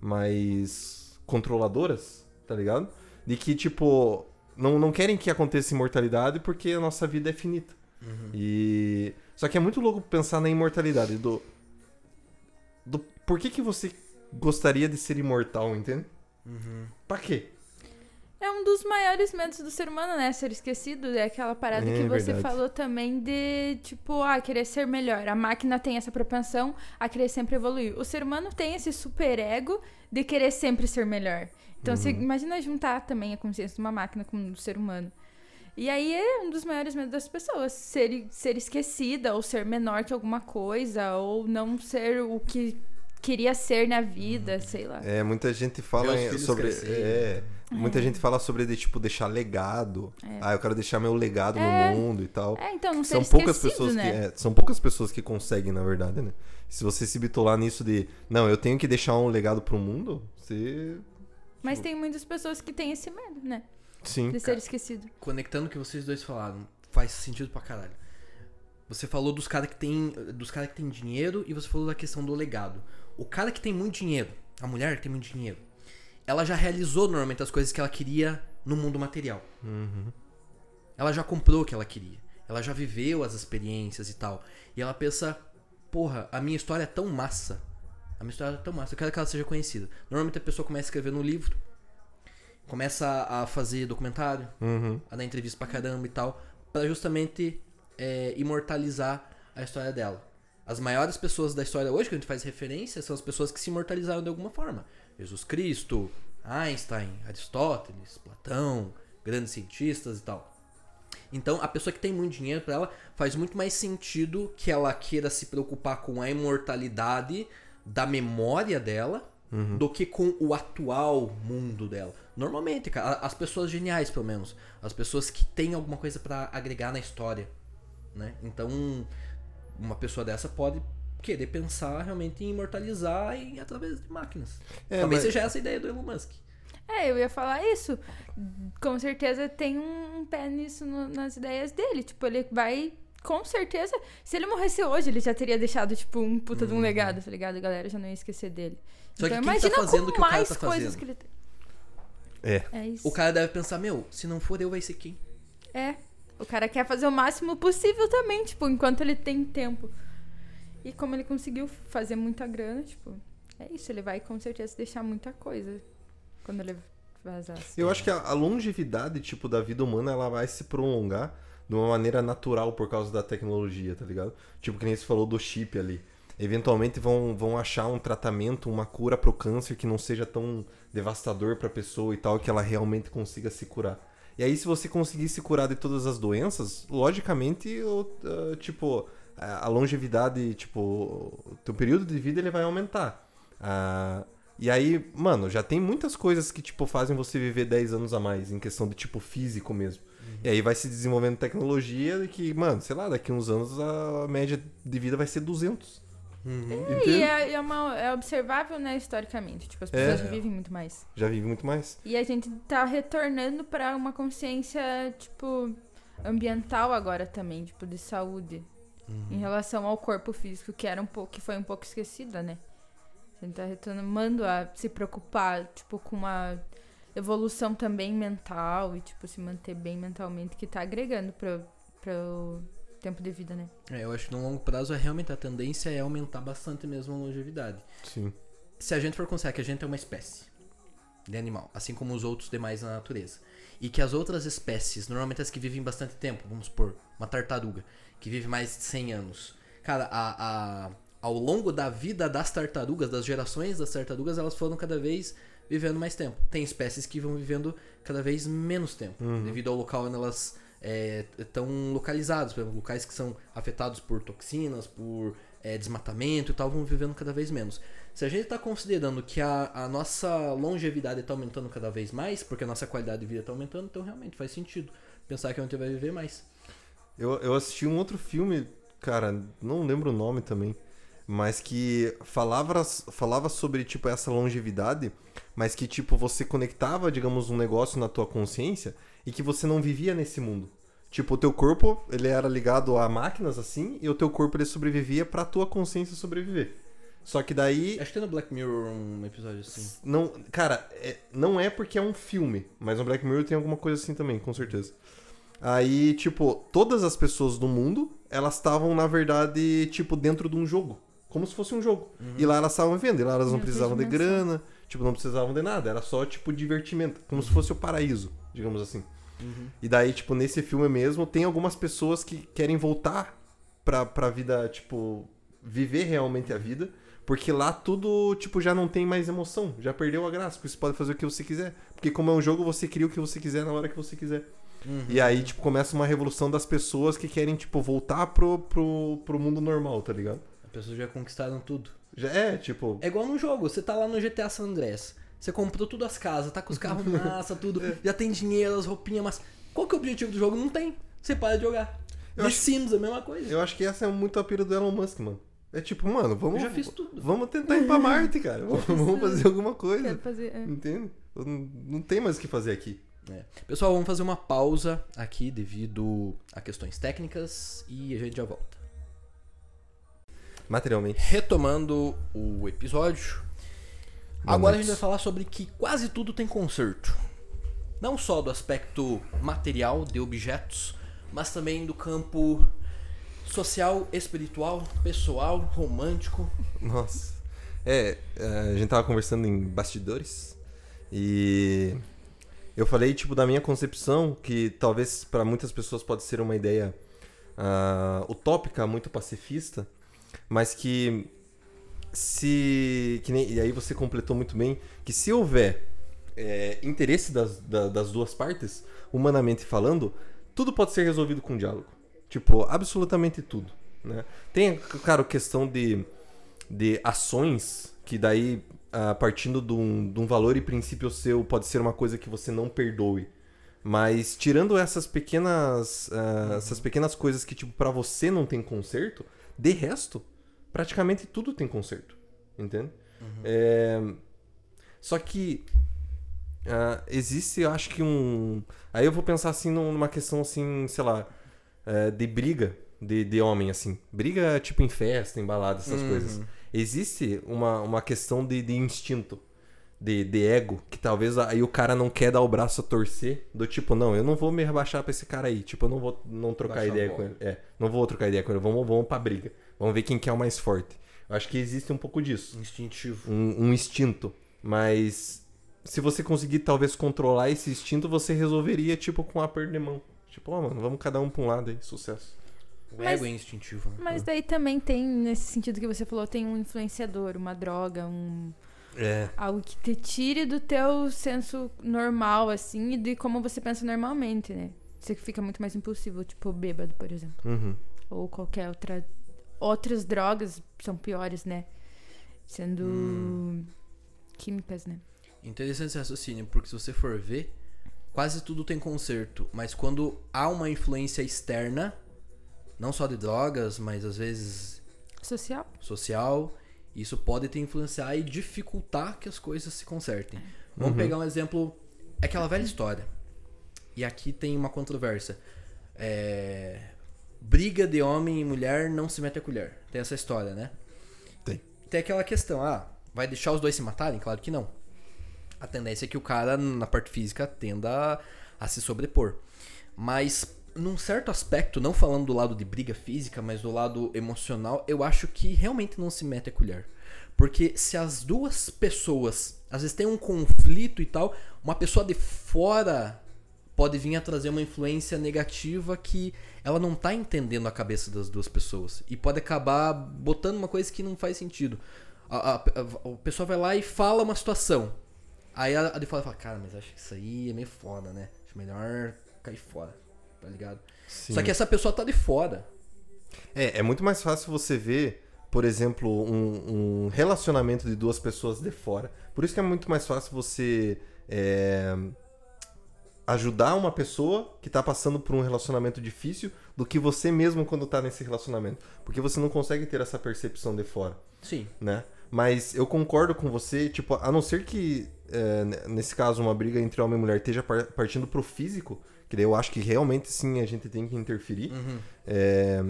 mais controladoras, tá ligado? De que, tipo, não, não querem que aconteça imortalidade porque a nossa vida é finita. E. Só que é muito louco pensar na imortalidade do. Do por que, que você gostaria de ser imortal, entende? Pra quê? É um dos maiores medos do ser humano, né? Ser esquecido. É aquela parada É que você verdade. falou também de, tipo, ah, querer ser melhor. A máquina tem essa propensão a querer sempre evoluir. O ser humano tem esse super ego de querer sempre ser melhor. Então, você Uhum. imagina juntar também a consciência de uma máquina com o do ser humano. E aí é um dos maiores medos das pessoas, ser, ser esquecida, ou ser menor que alguma coisa, ou não ser o que queria ser na vida, sei lá. É, muita gente fala em- sobre. crescerem. É, muita gente fala sobre de, tipo, deixar legado. Ah, eu quero deixar meu legado É. no mundo e tal. É, então não São poucas pessoas né? que. é, são poucas pessoas que conseguem, na verdade, né? Se você se bitolar nisso de. Não, eu tenho que deixar um legado pro mundo, você. Mas tem muitas pessoas que têm esse medo, né? Sim. De ser esquecido. Conectando o que vocês dois falaram, faz sentido pra caralho. Você falou dos caras que tem dos cara que tem dinheiro e você falou da questão do legado. O cara que tem muito dinheiro, a mulher que tem muito dinheiro, ela já realizou normalmente as coisas que ela queria no mundo material. Ela já comprou o que ela queria. Ela já viveu as experiências e tal. E ela pensa, porra, a minha história é tão massa. A minha história é tão massa. Eu quero que ela seja conhecida. Normalmente a pessoa começa a escrever no livro, começa a fazer documentário, Uhum. a dar entrevista pra caramba e tal, pra justamente é, imortalizar a história dela. As maiores pessoas da história hoje que a gente faz referência são as pessoas que se imortalizaram de alguma forma. Jesus Cristo, Einstein, Aristóteles, Platão, grandes cientistas e tal. Então, a pessoa que tem muito dinheiro pra ela faz muito mais sentido que ela queira se preocupar com a imortalidade da memória dela do que com o atual mundo dela. Normalmente, cara, as pessoas geniais, pelo menos, as pessoas que têm alguma coisa pra agregar na história, né? Então, uma pessoa dessa pode querer pensar realmente em imortalizar em, através de máquinas. É, Talvez mas- seja essa a ideia do Elon Musk. É, eu ia falar isso. Com certeza tem um pé nisso no- nas ideias dele. Tipo, ele vai. Com certeza, se ele morresse hoje, ele já teria deixado, tipo, um puta de um legado, tá ligado? A galera já não ia esquecer dele. Só que então quem tá imagina fazendo com o que o cara mais tá coisas fazendo? que ele tem. É. É isso. O cara deve pensar, meu, se não for eu, vai ser quem? É. O cara quer fazer o máximo possível também, tipo, enquanto ele tem tempo. E como ele conseguiu fazer muita grana, tipo, é isso, ele vai com certeza deixar muita coisa quando ele vazar. assim. Eu acho que a, a longevidade, tipo, da vida humana, ela vai se prolongar de uma maneira natural por causa da tecnologia, tá ligado? Tipo, que nem você falou do chip ali. Eventualmente vão, vão achar um tratamento, uma cura pro câncer que não seja tão devastador pra pessoa e tal, que ela realmente consiga se curar. E aí, se você conseguir se curar de todas as doenças, logicamente, o, ah, tipo, a longevidade, tipo, o teu período de vida ele vai aumentar. Ah, e aí, mano, já tem muitas coisas que, tipo, fazem você viver 10 anos a mais, em questão de, tipo, físico mesmo. E aí vai se desenvolvendo tecnologia que, mano, sei lá, daqui uns anos a média de vida vai ser 200. É, e é, é, uma, é observável, né, historicamente. Tipo, as pessoas É. já vivem muito mais. Já vive muito mais. E a gente tá retornando pra uma consciência, tipo, ambiental agora também, tipo, de saúde. Em relação ao corpo físico, que era um pouco, que foi um pouco esquecida, né? A gente tá retomando a se preocupar, tipo, com uma evolução também mental e, tipo, se manter bem mentalmente, que tá agregando pro, pro tempo de vida, né? É, eu acho que no longo prazo é realmente a tendência é aumentar bastante mesmo a longevidade. Sim. Se a gente for considerar que a gente é uma espécie de animal, assim como os outros demais na natureza, e que as outras espécies, normalmente as que vivem bastante tempo, vamos supor, uma tartaruga, que vive mais de 100 anos, cara, a, a- ao longo da vida das tartarugas, das gerações das tartarugas, elas foram cada vez vivendo mais tempo. Tem espécies que vão vivendo cada vez menos tempo, devido ao local onde elas estão localizadas, por exemplo, locais que são afetados por toxinas, por é, desmatamento e tal, vão vivendo cada vez menos. Se a gente está considerando que a, a nossa longevidade está aumentando cada vez mais, porque a nossa qualidade de vida está aumentando, então realmente faz sentido pensar que a gente vai viver mais. Eu, eu assisti um outro filme, cara, não lembro o nome também, mas que falava, falava sobre, tipo, essa longevidade, mas que, tipo, você conectava, digamos, um negócio na tua consciência e que você não vivia nesse mundo. Tipo, o teu corpo, ele era ligado a máquinas, assim, e o teu corpo, ele sobrevivia pra tua consciência sobreviver. Só que daí... Acho que tem no Black Mirror um episódio assim. Não, cara, é- não é porque é um filme, mas no Black Mirror tem alguma coisa assim também, com certeza. Aí, tipo, todas as pessoas do mundo, elas estavam, na verdade, tipo, dentro de um jogo. Como se fosse um jogo. E lá elas estavam vivendo, e lá elas não precisavam de grana, tipo, não precisavam de nada. Era só, tipo, divertimento. Como se fosse o paraíso, digamos assim. E daí, tipo, nesse filme mesmo, tem algumas pessoas que querem voltar pra, pra vida, tipo, viver realmente a vida. Porque lá tudo, tipo, já não tem mais emoção. Já perdeu a graça. Porque você pode fazer o que você quiser. Porque como é um jogo, você cria o que você quiser na hora que você quiser. E aí, tipo, começa uma revolução das pessoas que querem, tipo, voltar pro, pro, pro mundo normal, tá ligado? As pessoas já conquistaram tudo. Já é, tipo... É igual no jogo, você tá lá no GTA San Andreas. Você comprou tudo as casas, tá com os carros massa, tudo. Já tem dinheiro, as roupinhas, mas qual que é o objetivo do jogo? Não tem. Você para de jogar. Eu The acho- Sims, a mesma coisa. Eu acho que essa é muito a pira do Elon Musk, mano. É tipo, mano, vamos... Eu já fiz tudo. Vamos tentar ir pra Marte, cara. Vamos, fazer alguma coisa. Quero fazer. é. Entende? Não, não tem mais o que fazer aqui. É. Pessoal, vamos fazer uma pausa aqui devido a questões técnicas e a gente já volta. Materialmente. Retomando o episódio, Boa agora a noite. gente vai falar sobre que quase tudo tem conserto. Não só do aspecto material de objetos, mas também do campo social, espiritual, pessoal, romântico. Nossa. É, a gente tava conversando em bastidores e eu falei, tipo, da minha concepção, que talvez pra muitas pessoas pode ser uma ideia ah, utópica, muito pacifista, mas que se. Que nem, e aí você completou muito bem, que se houver é, interesse das, da- das duas partes, humanamente falando, tudo pode ser resolvido com diálogo. Tipo, absolutamente tudo. Né? Tem, cara, questão de, de ações que daí, ah, partindo de um, de um valor e princípio seu, pode ser uma coisa que você não perdoe. Mas tirando essas pequenas ah, essas pequenas coisas que tipo para você não tem conserto, de resto, praticamente tudo tem conserto, entende? É, Só que ah, existe, eu acho que um. Aí eu vou pensar assim num- numa questão assim, sei lá, é, de briga de, de homem, assim. Briga tipo em festa, em balada, essas Uhum. coisas. Existe uma, uma questão de, de instinto, de, de ego, que talvez aí o cara não quer dar o braço a torcer, do tipo, não, eu não vou me rebaixar pra esse cara aí. Tipo, eu não vou não trocar Baixar ideia com ele. É, não vou trocar ideia com ele. Vamos, vamos pra briga. Vamos ver quem que é o mais forte. Eu acho que existe um pouco disso Instintivo. um, um instinto. Mas se você conseguir talvez controlar esse instinto, você resolveria, tipo, com um aperto de mão. Tipo, ó, mano, vamos cada um pra um lado aí, sucesso. O Mas- ego é instintivo. né? Mas daí também tem, nesse sentido que você falou, tem um influenciador, uma droga, um. É. Algo que te tire do teu senso normal, assim, e de como você pensa normalmente, né? Você fica muito mais impulsivo, tipo bêbado, por exemplo. Uhum. Ou qualquer outra. Outras drogas são piores, né? Sendo Hum. químicas, né? Interessante esse raciocínio, porque se você for ver, quase tudo tem conserto, mas quando há uma influência externa, não só de drogas, mas às vezes Social? social. Isso pode te influenciar e dificultar que as coisas se consertem. Vamos pegar um exemplo, é aquela velha história. E aqui tem uma controvérsia. É, briga de homem e mulher não se mete a colher. Tem essa história, né? Tem. Tem aquela questão, ah, vai deixar os dois se matarem? Claro que não. A tendência é que o cara, na parte física, tenda a, a se sobrepor. Mas, num certo aspecto, não falando do lado de briga física, mas do lado emocional, eu acho que realmente não se mete a colher. Porque se as duas pessoas, às vezes tem um conflito e tal, uma pessoa de fora pode vir a trazer uma influência negativa que ela não tá entendendo a cabeça das duas pessoas. E pode acabar botando uma coisa que não faz sentido. A, a, a, a pessoa vai lá e fala uma situação. Aí a, a de fora fala, cara, mas acho que isso aí é meio foda, né? Acho melhor cair fora, tá ligado? Sim. Só que essa pessoa tá de fora. É, é muito mais fácil você ver, por exemplo, um, um relacionamento de duas pessoas de fora. Por isso que é muito mais fácil você é, ajudar uma pessoa que tá passando por um relacionamento difícil do que você mesmo quando tá nesse relacionamento. Porque você não consegue ter essa percepção de fora, Sim. né? Mas eu concordo com você, tipo, a não ser que, é, nesse caso, uma briga entre homem e mulher esteja par- partindo pro físico, que daí eu acho que realmente sim a gente tem que interferir. Uhum. É,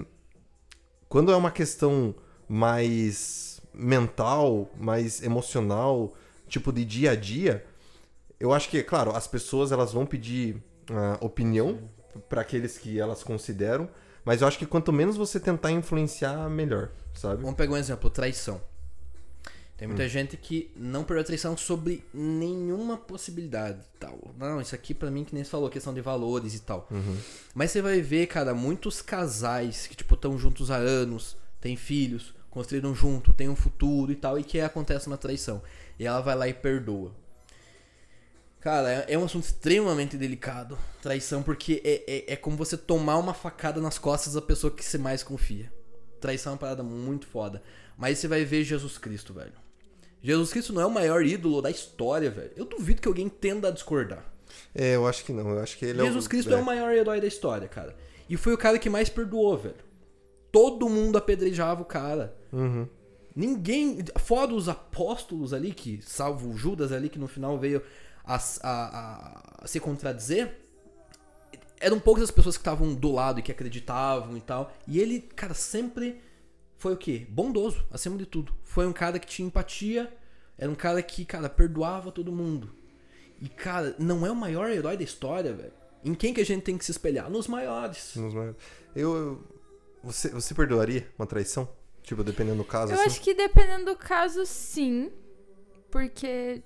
quando é uma questão mais mental, mais emocional, tipo de dia a dia, eu acho que, claro, as pessoas elas vão pedir ah, opinião para aqueles que elas consideram, mas eu acho que quanto menos você tentar influenciar, melhor, sabe? Vamos pegar um exemplo, traição. Tem muita gente que não perdeu a traição sobre nenhuma possibilidade tal. Não, isso aqui pra mim que nem você falou, questão de valores e tal. Mas você vai ver, cara, muitos casais que, tipo, estão juntos há anos, têm filhos, construíram junto, têm um futuro e tal, e que acontece uma traição. E ela vai lá e perdoa. Cara, é- é um assunto extremamente delicado. Traição, porque é, é, é como você tomar uma facada nas costas da pessoa que você mais confia. Traição é uma parada muito foda. Mas você vai ver Jesus Cristo, velho. Jesus Cristo não é o maior ídolo da história, velho. Eu duvido que alguém tenda a discordar. É, eu acho que não. Eu acho que ele Jesus é o, Cristo é. o maior herói da história, cara. E foi o cara que mais perdoou, velho. Todo mundo apedrejava o cara. Uhum. Ninguém. Fora os apóstolos ali, que, salvo o Judas ali, que no final veio a, a, a- se contradizer. Eram poucas as pessoas que estavam do lado e que acreditavam e tal. E ele, cara, sempre foi o quê? Bondoso, acima de tudo. Foi um cara que tinha empatia. Era um cara que, cara, perdoava todo mundo. E, cara, não é o maior herói da história, velho. Em quem que a gente tem que se espelhar? Nos maiores. Nos maiores. Eu, eu- você, você perdoaria uma traição? Tipo, dependendo do caso, Eu assim? acho que dependendo do caso, sim. Porque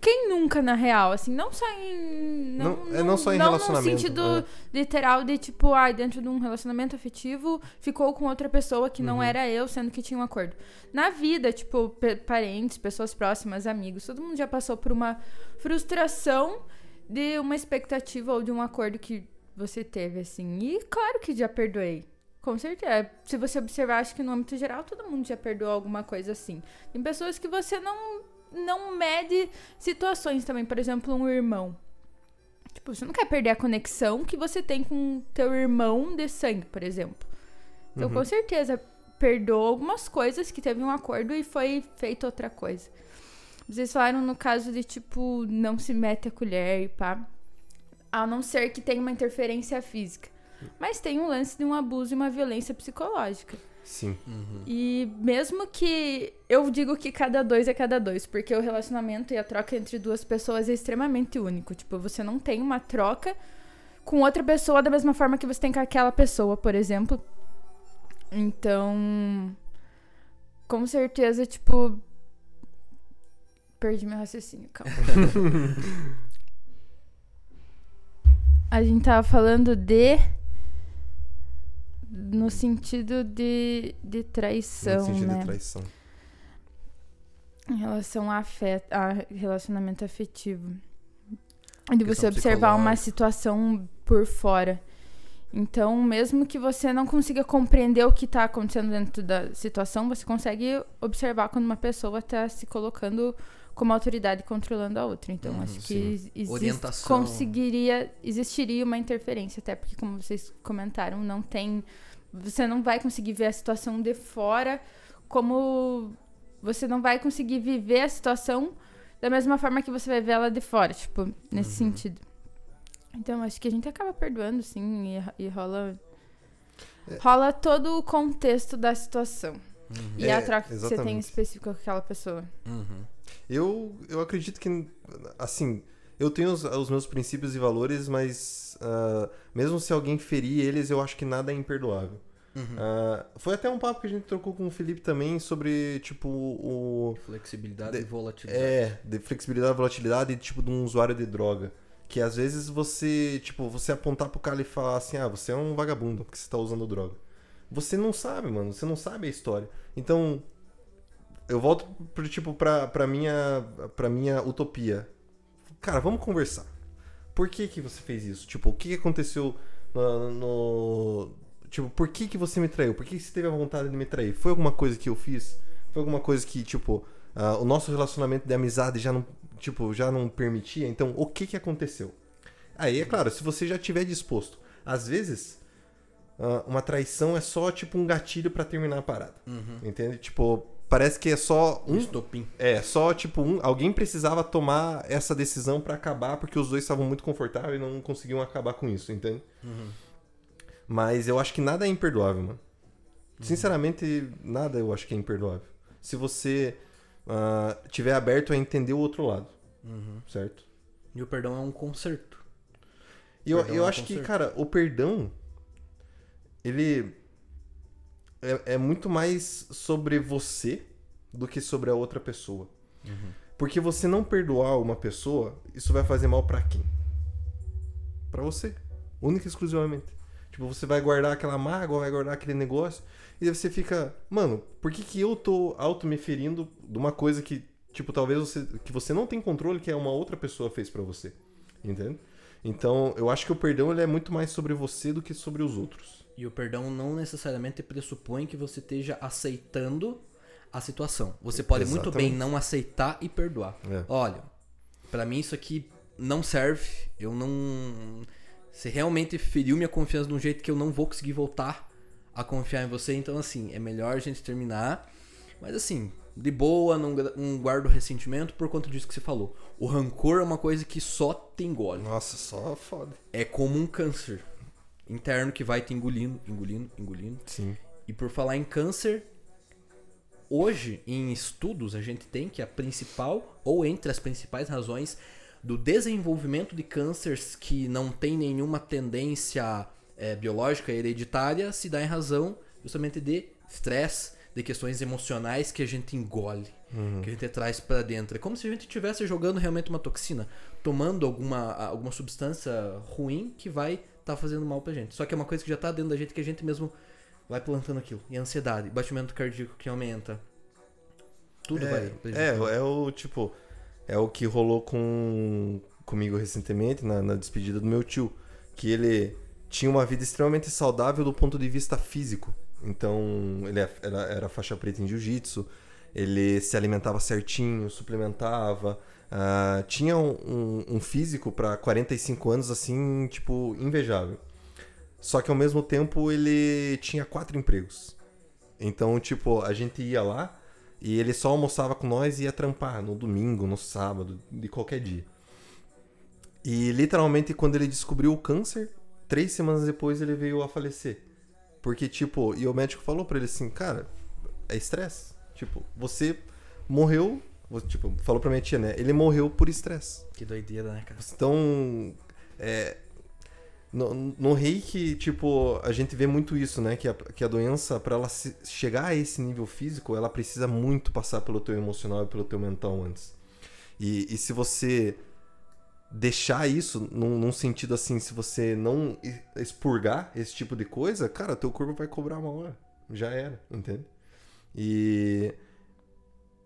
quem nunca, na real, assim, não só em. Não- é, não só em não relacionamento, No sentido é. literal de, tipo, ai, dentro de um relacionamento afetivo, ficou com outra pessoa que Uhum. não era eu, sendo que tinha um acordo. Na vida, tipo, parentes, pessoas próximas, amigos, todo mundo já passou por uma frustração de uma expectativa ou de um acordo que você teve, assim. E claro que já perdoei. Com certeza. Se você observar, acho que no âmbito geral, todo mundo já perdoou alguma coisa assim. Tem pessoas que você não, não mede situações também. Por exemplo, um irmão. Tipo, você não quer perder a conexão que você tem com teu irmão de sangue, por exemplo. Então, Uhum. com certeza, perdoou algumas coisas que teve um acordo e foi feita outra coisa. Vocês falaram no caso de, tipo, não se mete a colher e pá. A não ser que tenha uma interferência física. Mas tem um lance de um abuso e uma violência psicológica. Sim. E mesmo que eu digo que cada dois é cada dois, porque o relacionamento e a troca entre duas pessoas é extremamente único. Tipo, você não tem uma troca com outra pessoa da mesma forma que você tem com aquela pessoa, por exemplo. Então, com certeza, tipo. Perdi meu raciocínio, calma. A gente tava falando de. No sentido de, de traição, no sentido né? de traição. Em relação a, afet a relacionamento afetivo. De você observar uma situação por fora. Então, mesmo que você não consiga compreender o que está acontecendo dentro da situação, você consegue observar quando uma pessoa está se colocando como autoridade controlando a outra. Então, Uhum, acho que sim. exi- existe- conseguiria, existiria uma interferência, até porque, como vocês comentaram, não tem Você não vai conseguir ver a situação de fora como você não vai conseguir viver a situação da mesma forma que você vai ver ela de fora, tipo, nesse uhum. sentido. Então, acho que a gente acaba perdoando, sim, e, e rola. É. Rola todo o contexto da situação. Uhum. E é, a troca exatamente. que você tem específica com aquela pessoa. Uhum. Eu, eu acredito que, assim, eu tenho os, os meus princípios e valores, mas uh, mesmo se alguém ferir eles, eu acho que nada é imperdoável. Uhum. Uh, foi até um papo que a gente trocou com o Felipe também sobre, tipo, o. Flexibilidade de, e volatilidade. É, de flexibilidade e volatilidade, tipo, de um usuário de droga. Que às vezes você, tipo, você apontar pro cara e falar assim, ah, você é um vagabundo porque você tá usando droga. Você não sabe, mano, você não sabe a história. Então, eu volto pro, tipo, pra, pra, minha, pra minha utopia. Cara, vamos conversar. Por que que você fez isso? Tipo, o que, que aconteceu no, no, Tipo, por que que você me traiu? Por que você teve a vontade de me trair? Foi alguma coisa que eu fiz? Foi alguma coisa que, tipo, uh, o nosso relacionamento de amizade já não, tipo, já não permitia? Então, o que que aconteceu? Aí, é claro, se você já tiver disposto. Às vezes, uh, uma traição é só, tipo, um gatilho para terminar a parada. Uhum. Entende? Tipo, parece que é só um. Estopim. É, só tipo um. Alguém precisava tomar essa decisão para acabar porque os dois estavam muito confortáveis e não conseguiam acabar com isso, entende? Uhum. Mas eu acho que nada é imperdoável, mano. Uhum. Sinceramente, nada eu acho que é imperdoável. Se você uh, tiver aberto a entender o outro lado, uhum. certo? E o perdão é um conserto. E eu, eu é um acho conserto. que, cara, o perdão, ele é, é, muito mais sobre você do que sobre a outra pessoa. Uhum. Porque você não perdoar uma pessoa, isso vai fazer mal para quem? Para você, única e exclusivamente. Tipo, você vai guardar aquela mágoa, vai guardar aquele negócio, e você fica, mano, por que, que eu tô auto me ferindo de uma coisa que, tipo, talvez você, que você não tem controle, que é uma outra pessoa fez para você? Entende? Então, eu acho que o perdão ele é muito mais sobre você do que sobre os outros. E o perdão não necessariamente pressupõe que você esteja aceitando a situação. Você pode Exatamente. muito bem não aceitar e perdoar. É. Olha, para mim isso aqui não serve. Eu não. Você realmente feriu minha confiança de um jeito que eu não vou conseguir voltar a confiar em você. Então, assim, é melhor a gente terminar. Mas, assim, de boa, não, não guardo ressentimento por conta disso que você falou. O rancor é uma coisa que só tem engole. Nossa, só foda. É como um câncer interno que vai te engolindo, engolindo, engolindo. Sim. E por falar em câncer, hoje em estudos a gente tem que a principal ou entre as principais razões do desenvolvimento de cânceres que não tem nenhuma tendência é, biológica hereditária se dá em razão justamente de estresse, de questões emocionais que a gente engole, uhum. que a gente traz para dentro. É como se a gente estivesse jogando realmente uma toxina, tomando alguma, alguma substância ruim que vai tá fazendo mal pra gente. Só que é uma coisa que já tá dentro da gente que a gente mesmo vai plantando aquilo. E a ansiedade, batimento cardíaco que aumenta. Tudo é, vai. É, é o tipo. É o que rolou com comigo recentemente na, na despedida do meu tio. Que ele tinha uma vida extremamente saudável do ponto de vista físico. Então, ele é, era, era faixa preta em jiu-jitsu, ele se alimentava certinho, suplementava, Uh, tinha um, um físico para 45 anos, assim, tipo, invejável. Só que ao mesmo tempo ele tinha quatro empregos. Então, tipo, a gente ia lá e ele só almoçava com nós e ia trampar no domingo, no sábado, de qualquer dia. E literalmente, quando ele descobriu o câncer, três semanas depois ele veio a falecer. Porque, tipo, e o médico falou para ele assim, cara, é estresse. Tipo, você morreu Tipo, falou pra minha tia, né? Ele morreu por estresse. Que doideira, né, cara? Então, é, no, no reiki, tipo, a gente vê muito isso, né? Que a, que a doença, para ela se, chegar a esse nível físico, ela precisa muito passar pelo teu emocional e pelo teu mental antes. E, e se você deixar isso num, num, sentido assim, se você não expurgar esse tipo de coisa, cara, teu corpo vai cobrar uma hora. Já era, entende? E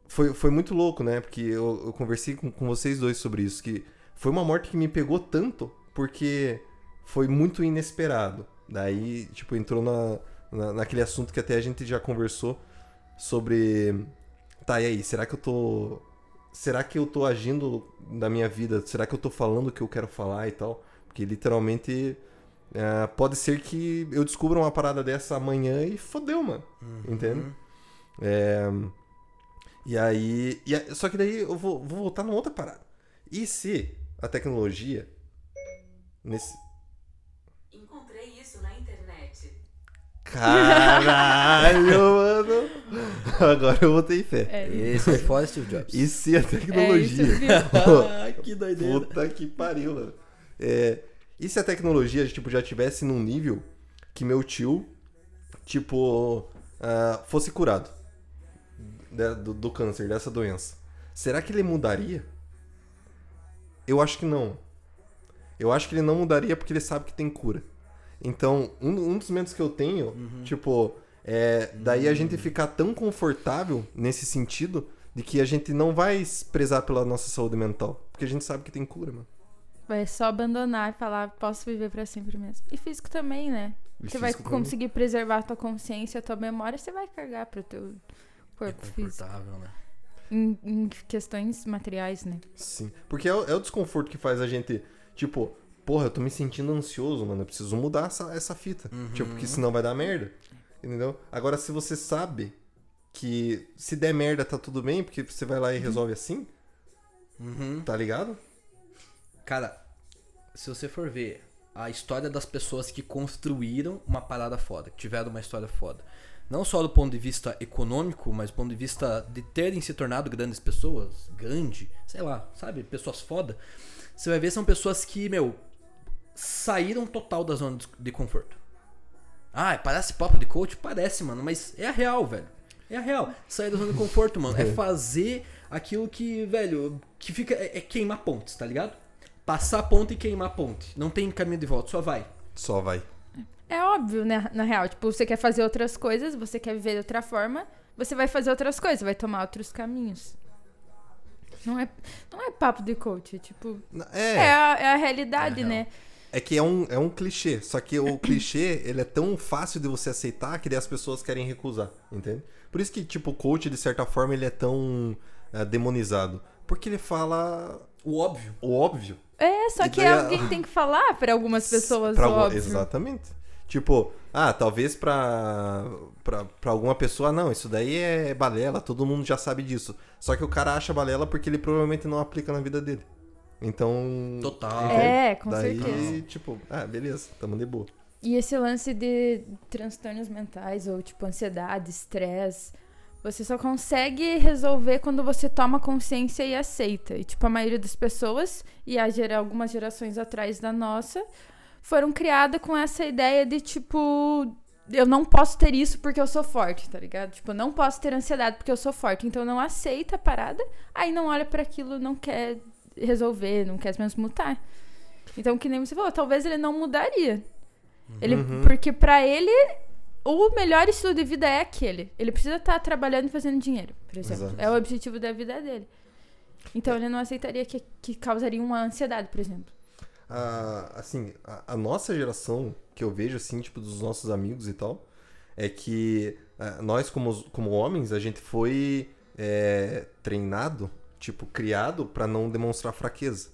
foi, foi muito louco, né? Porque eu, eu conversei com, com vocês dois sobre isso. Que foi uma morte que me pegou tanto porque foi muito inesperado. Daí, tipo, entrou na, na, naquele assunto que até a gente já conversou sobre. Tá, e aí, será que eu tô. Será que eu tô agindo na minha vida? Será que eu tô falando o que eu quero falar e tal? Porque literalmente É, pode ser que eu descubra uma parada dessa amanhã e fodeu, mano. Uhum. Entende? É, e aí. e a- só que daí eu vou, vou voltar numa outra parada. E se a tecnologia. Nesse. Encontrei isso na internet. Caralho, mano! Agora eu botei fé. É, Esse é fora Steve Jobs. E se a é isso, tecnologia. Ah, que doideira. Puta que pariu, mano. É, e se a tecnologia, tipo, já tivesse num nível que meu tio, tipo, ah, fosse curado da- do, do câncer, dessa doença? Será que ele mudaria? Eu acho que não. Eu acho que ele não mudaria porque ele sabe que tem cura. Então, um, um dos medos que eu tenho, tipo, é daí a gente ficar tão confortável nesse sentido de que a gente não vai prezar pela nossa saúde mental. Porque a gente sabe que tem cura, mano. Vai só abandonar e falar, posso viver pra sempre mesmo. E físico também, né? E você vai físico também. conseguir preservar a tua consciência, a tua memória, você vai carregar pro teu É corpo físico. confortável, né? Em, em questões materiais, né? Sim. Porque é, o- é o desconforto que faz a gente, tipo, porra, eu tô me sentindo ansioso, mano. Eu preciso mudar essa, essa fita. Tipo, porque senão vai dar merda. Entendeu? Agora, se você sabe que se der merda tá tudo bem, porque você vai lá e resolve assim, Uhum. tá ligado? Cara, se você for ver a história das pessoas que construíram uma parada foda, que tiveram uma história foda. Não só do ponto de vista econômico, mas do ponto de vista de terem se tornado grandes pessoas, grande, sei lá, sabe? Pessoas foda. Você vai ver são pessoas que, meu, saíram total da zona de- conforto. Ah, parece papo de coach? Parece, mano, mas é a real, velho. É a real. Sair da zona de conforto, mano, é fazer aquilo que, velho, que fica. É, é queimar pontes, tá ligado? Passar a ponte e queimar a ponte. Não tem caminho de volta, só vai. Só vai. É óbvio, né? Na real, tipo, você quer fazer outras coisas, você quer viver de outra forma, você vai fazer outras coisas, vai tomar outros caminhos. Não é, não é papo de coach, tipo, É, é, a, é a realidade, É a real. É que é um, é um clichê. Só que o clichê, ele é tão fácil de você aceitar que daí as pessoas querem recusar, entende? Por isso que, tipo, o coach, de certa forma, ele é tão eh, demonizado. Porque ele fala O óbvio. o óbvio. É, só E que a- alguém tem que falar pra algumas pessoas, Pra óbvio. Exatamente. Tipo, ah, talvez pra, pra, pra alguma pessoa, não, isso daí é balela, todo mundo já sabe disso. Só que o cara acha balela porque ele provavelmente não aplica na vida dele. Então. Total. É, com daí, certeza. tipo, ah, beleza, tamo de boa. E esse lance de transtornos mentais, ou tipo ansiedade, estresse, você só consegue resolver quando você toma consciência e aceita. E tipo, a maioria das pessoas, e a gera, algumas gerações atrás da nossa, foram criadas com essa ideia de tipo. Eu não posso ter isso porque eu sou forte, tá ligado? Tipo, eu não posso ter ansiedade porque eu sou forte. Então não aceita a parada, aí não olha para aquilo, não quer resolver, não quer transmutar. Então, que nem você falou, talvez ele não mudaria. Ele, Uhum. Porque pra ele, o melhor estilo de vida é aquele. Ele precisa estar trabalhando e fazendo dinheiro, por exemplo. Exato. É o objetivo da vida dele. Então ele não aceitaria que, que causaria uma ansiedade, por exemplo. a, assim, a, a nossa geração, que eu vejo, assim, tipo, dos nossos amigos e tal, é que ah, nós, como, como homens, a gente foi é, treinado, tipo, criado pra não demonstrar fraqueza.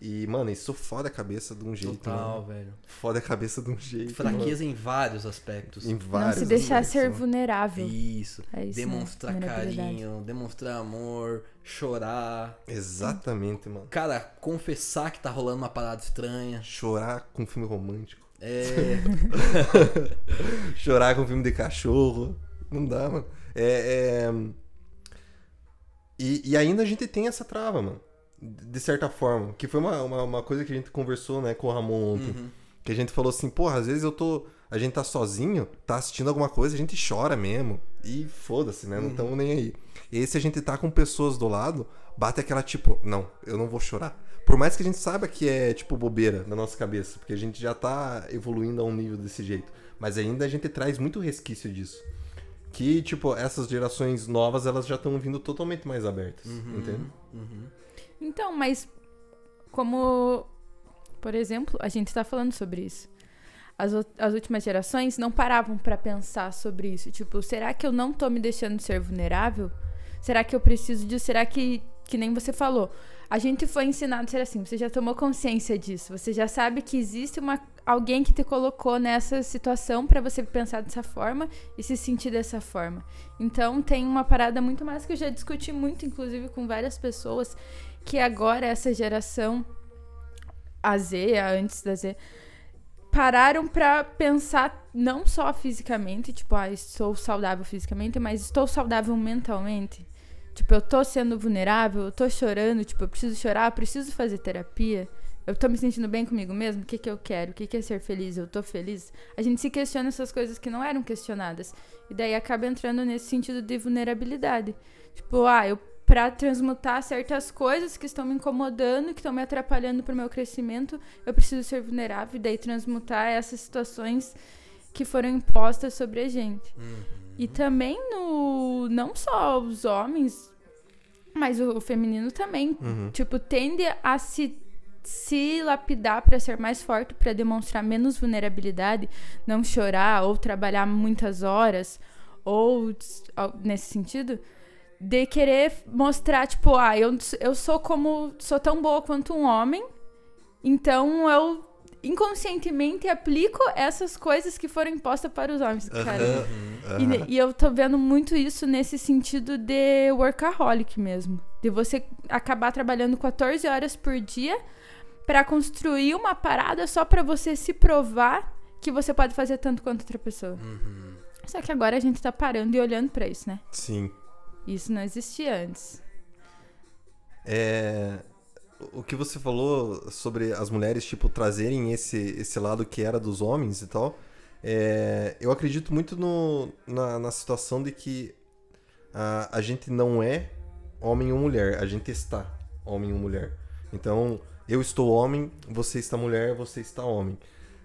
E, mano, isso foda a cabeça de um jeito, Total, mano. velho. Foda a cabeça de um jeito. Fraqueza em vários aspectos. mano. Em não vários se deixar aspectos, ser mano. vulnerável. Isso. É isso, né? demonstrar Vulnerabilidade. carinho, demonstrar amor, chorar. Exatamente, mano. Cara, confessar que tá rolando uma parada estranha. Chorar com filme romântico. É. Chorar com filme de cachorro. Não dá, mano. É. é- E, e ainda a gente tem essa trava, mano. De certa forma. Que foi uma, uma, uma coisa que a gente conversou, né, com o Ramon ontem. Uhum. Que a gente falou assim, porra, às vezes eu tô. A gente tá sozinho, tá assistindo alguma coisa, a gente chora mesmo. E foda-se, né? Não estamos nem aí. E aí, se a gente tá com pessoas do lado, bate aquela tipo, não, eu não vou chorar. Por mais que a gente saiba que é, tipo, bobeira na nossa cabeça, porque a gente já tá evoluindo a um nível desse jeito. Mas ainda a gente traz muito resquício disso. Que, tipo, essas gerações novas, elas já estão vindo totalmente mais abertas, entende? Uhum. Então, mas como, por exemplo, a gente tá falando sobre isso. As, as últimas gerações não paravam pra pensar sobre isso. Tipo, será que eu não tô me deixando ser vulnerável? Será que eu preciso disso? Será que que nem você falou. A gente foi ensinado a ser assim, você já tomou consciência disso, você já sabe que existe uma alguém que te colocou nessa situação para você pensar dessa forma e se sentir dessa forma. Então tem uma parada muito mais que eu já discuti muito, inclusive com várias pessoas, que agora essa geração a Z, a antes da Z, pararam para pensar não só fisicamente, tipo, ah, estou saudável fisicamente, mas estou saudável mentalmente. Tipo, eu tô sendo vulnerável, eu tô chorando, tipo, eu preciso chorar, eu preciso fazer terapia. Eu tô me sentindo bem comigo mesmo? O que, que eu quero? O que, que é ser feliz? Eu tô feliz? A gente se questiona essas coisas que não eram questionadas. E daí acaba entrando nesse sentido de vulnerabilidade. Tipo, ah, eu para transmutar certas coisas que estão me incomodando, que estão me atrapalhando pro meu crescimento, eu preciso ser vulnerável e daí transmutar essas situações que foram impostas sobre a gente. Uhum. E também no não só os homens, mas o, o feminino também, Uhum. tipo, tende a se se lapidar para ser mais forte, para demonstrar menos vulnerabilidade, não chorar ou trabalhar muitas horas ou nesse sentido, de querer mostrar tipo, ah, eu, eu sou como sou tão boa quanto um homem, então eu inconscientemente aplico essas coisas que foram impostas para os homens, cara. Aham. E, e eu tô vendo muito isso nesse sentido de workaholic mesmo. De você acabar trabalhando 14 horas por dia pra construir uma parada só pra você se provar que você pode fazer tanto quanto outra pessoa. Uhum. Só que agora a gente tá parando e olhando pra isso, né? Sim. Isso não existia antes. É, o que você falou sobre as mulheres, tipo, trazerem esse, esse lado que era dos homens e tal, é, eu acredito muito no, na, na situação de que a, a gente não é homem ou mulher, a gente está homem ou mulher. Então, eu estou homem, você está mulher, você está homem.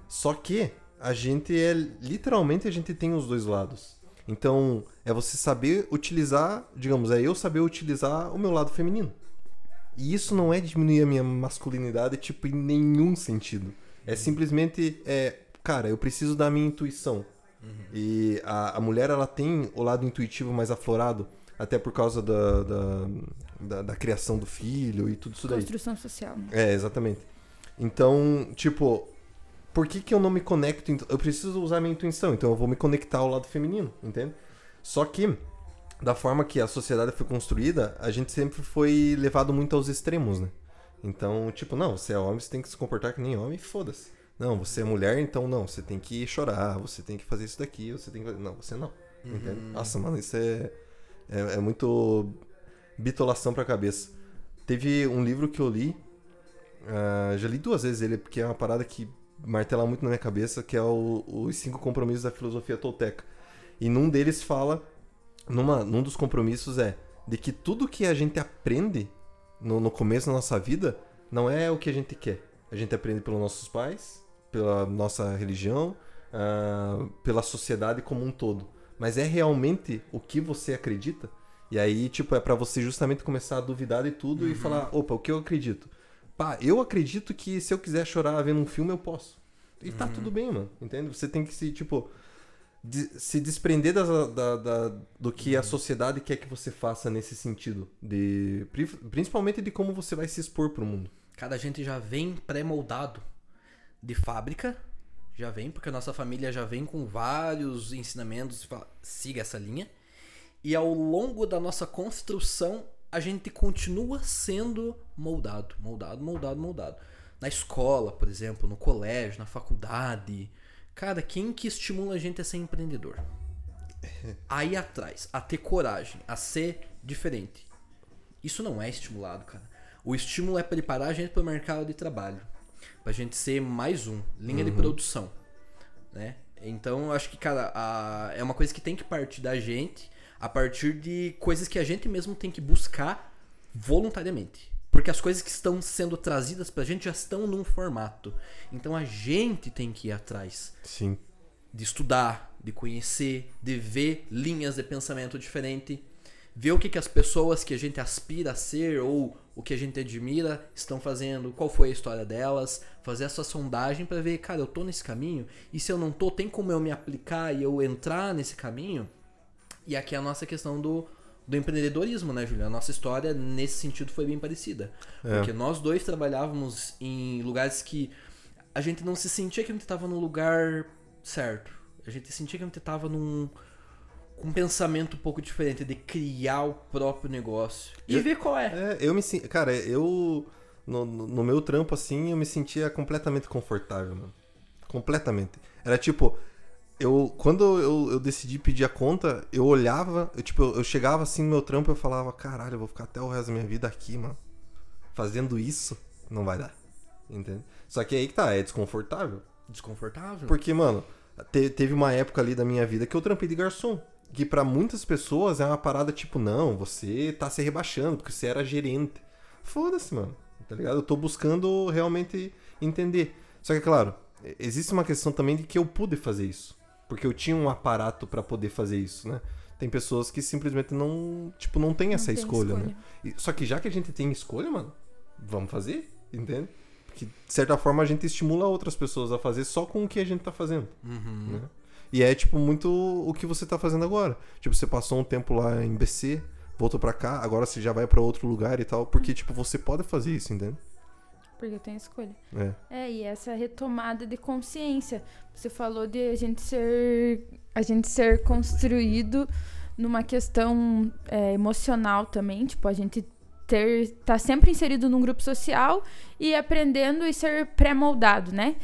Só que a gente é, literalmente, a gente tem os dois lados. Então, é você saber utilizar, digamos, é eu saber utilizar o meu lado feminino. E isso não é diminuir a minha masculinidade, tipo, em nenhum sentido. É simplesmente, é, cara, eu preciso da minha intuição. E a, a mulher, ela tem o lado intuitivo mais aflorado, até por causa da, da, da, da criação do filho e tudo isso daí. Construção social. Né? É, exatamente. Então, tipo, por que, que eu não me conecto? Eu preciso usar minha intuição, então eu vou me conectar ao lado feminino, entende? Só que, da forma que a sociedade foi construída, a gente sempre foi levado muito aos extremos, né? Então, tipo, não, você é homem, você tem que se comportar que nem homem, foda-se. Não, você é mulher, então não, você tem que chorar, você tem que fazer isso daqui, você tem que fazer... Não, você não. Entende? Nossa, mano, isso é, é, é muito bitolação pra cabeça. Teve um livro que eu li, ah, já li duas vezes ele, porque é uma parada que martela muito na minha cabeça, que é o- os cinco compromissos da filosofia tolteca. E num deles fala, numa, num dos compromissos é de que tudo que a gente aprende no, no começo da nossa vida não é o que a gente quer. A gente aprende pelos nossos pais, pela nossa religião, ah, pela sociedade como um todo. Mas é realmente o que você acredita? E aí, tipo, é pra você justamente começar a duvidar de tudo e falar, opa, o que eu acredito? Pá, eu acredito que se eu quiser chorar vendo um filme, eu posso. E tá tudo bem, mano. Entende? Você tem que se, tipo, de- se desprender das- da, da- do que a sociedade quer que você faça nesse sentido. De, pri- principalmente de como você vai se expor pro mundo. Cada gente já vem pré-moldado de fábrica, já vem, porque a nossa família já vem com vários ensinamentos, fala, siga essa linha. E ao longo da nossa construção, a gente continua sendo moldado, moldado, moldado, moldado. Na escola, por exemplo, no colégio, na faculdade. Cara, quem que estimula a gente a ser empreendedor? A ir atrás, a ter coragem, a ser diferente. Isso não é estimulado, cara. O estímulo é preparar a gente para o mercado de trabalho. Pra gente ser mais um, linha de produção. Né? Então, eu acho que, cara, a- é uma coisa que tem que partir da gente a partir de coisas que a gente mesmo tem que buscar voluntariamente. Porque as coisas que estão sendo trazidas pra gente já estão num formato. Então a gente tem que ir atrás Sim. de estudar, de conhecer, de ver linhas de pensamento diferente, ver o que, que as pessoas que a gente aspira a ser ou o que a gente admira estão fazendo, qual foi a história delas, fazer essa sondagem para ver, cara, eu tô nesse caminho e se eu não tô, tem como eu me aplicar e eu entrar nesse caminho? E aqui é a nossa questão do do empreendedorismo, né, Júlio? A nossa história, nesse sentido, foi bem parecida. É. Porque nós dois trabalhávamos em lugares que a gente não se sentia que a gente estava no lugar certo. A gente sentia que a gente estava num com um pensamento um pouco diferente de criar o próprio negócio e Eu- ver qual é. É, eu me. Cara, eu. No no meu trampo, assim, eu me sentia completamente confortável, mano. Completamente. Era tipo. Eu, quando eu, eu decidi pedir a conta, eu olhava, eu, tipo, eu, eu chegava assim no meu trampo e eu falava, caralho, eu vou ficar até o resto da minha vida aqui, mano. Fazendo isso, não vai dar. Entende? Só que aí que tá, é desconfortável. Desconfortável. Porque, mano, te- teve uma época ali da minha vida que eu trampei de garçom. Que pra muitas pessoas é uma parada tipo, não, você tá se rebaixando, porque você era gerente. Foda-se, mano. Tá ligado? Eu tô buscando realmente entender. Só que, claro, existe uma questão também de que eu pude fazer isso. Porque eu tinha um aparato pra poder fazer isso, né? Tem pessoas que simplesmente não, tipo, não tem essa tem escolha, né? escolha. E- Só que já que a gente tem escolha, mano, vamos fazer, entende? Porque, de certa forma, a gente estimula outras pessoas a fazer só com o que a gente tá fazendo. Uhum. né? E é, tipo, muito o que você tá fazendo agora. Tipo, você passou um tempo lá em BC, voltou pra cá, agora você já vai pra outro lugar e tal. Porque, tipo, você pode fazer isso, entende? Porque eu tenho escolha. É. É, e essa retomada de consciência. Você falou de a gente ser. A gente ser construído numa questão é, emocional também. Tipo, a gente ter. tá sempre inserido num grupo social e aprendendo e ser pré-moldado, né?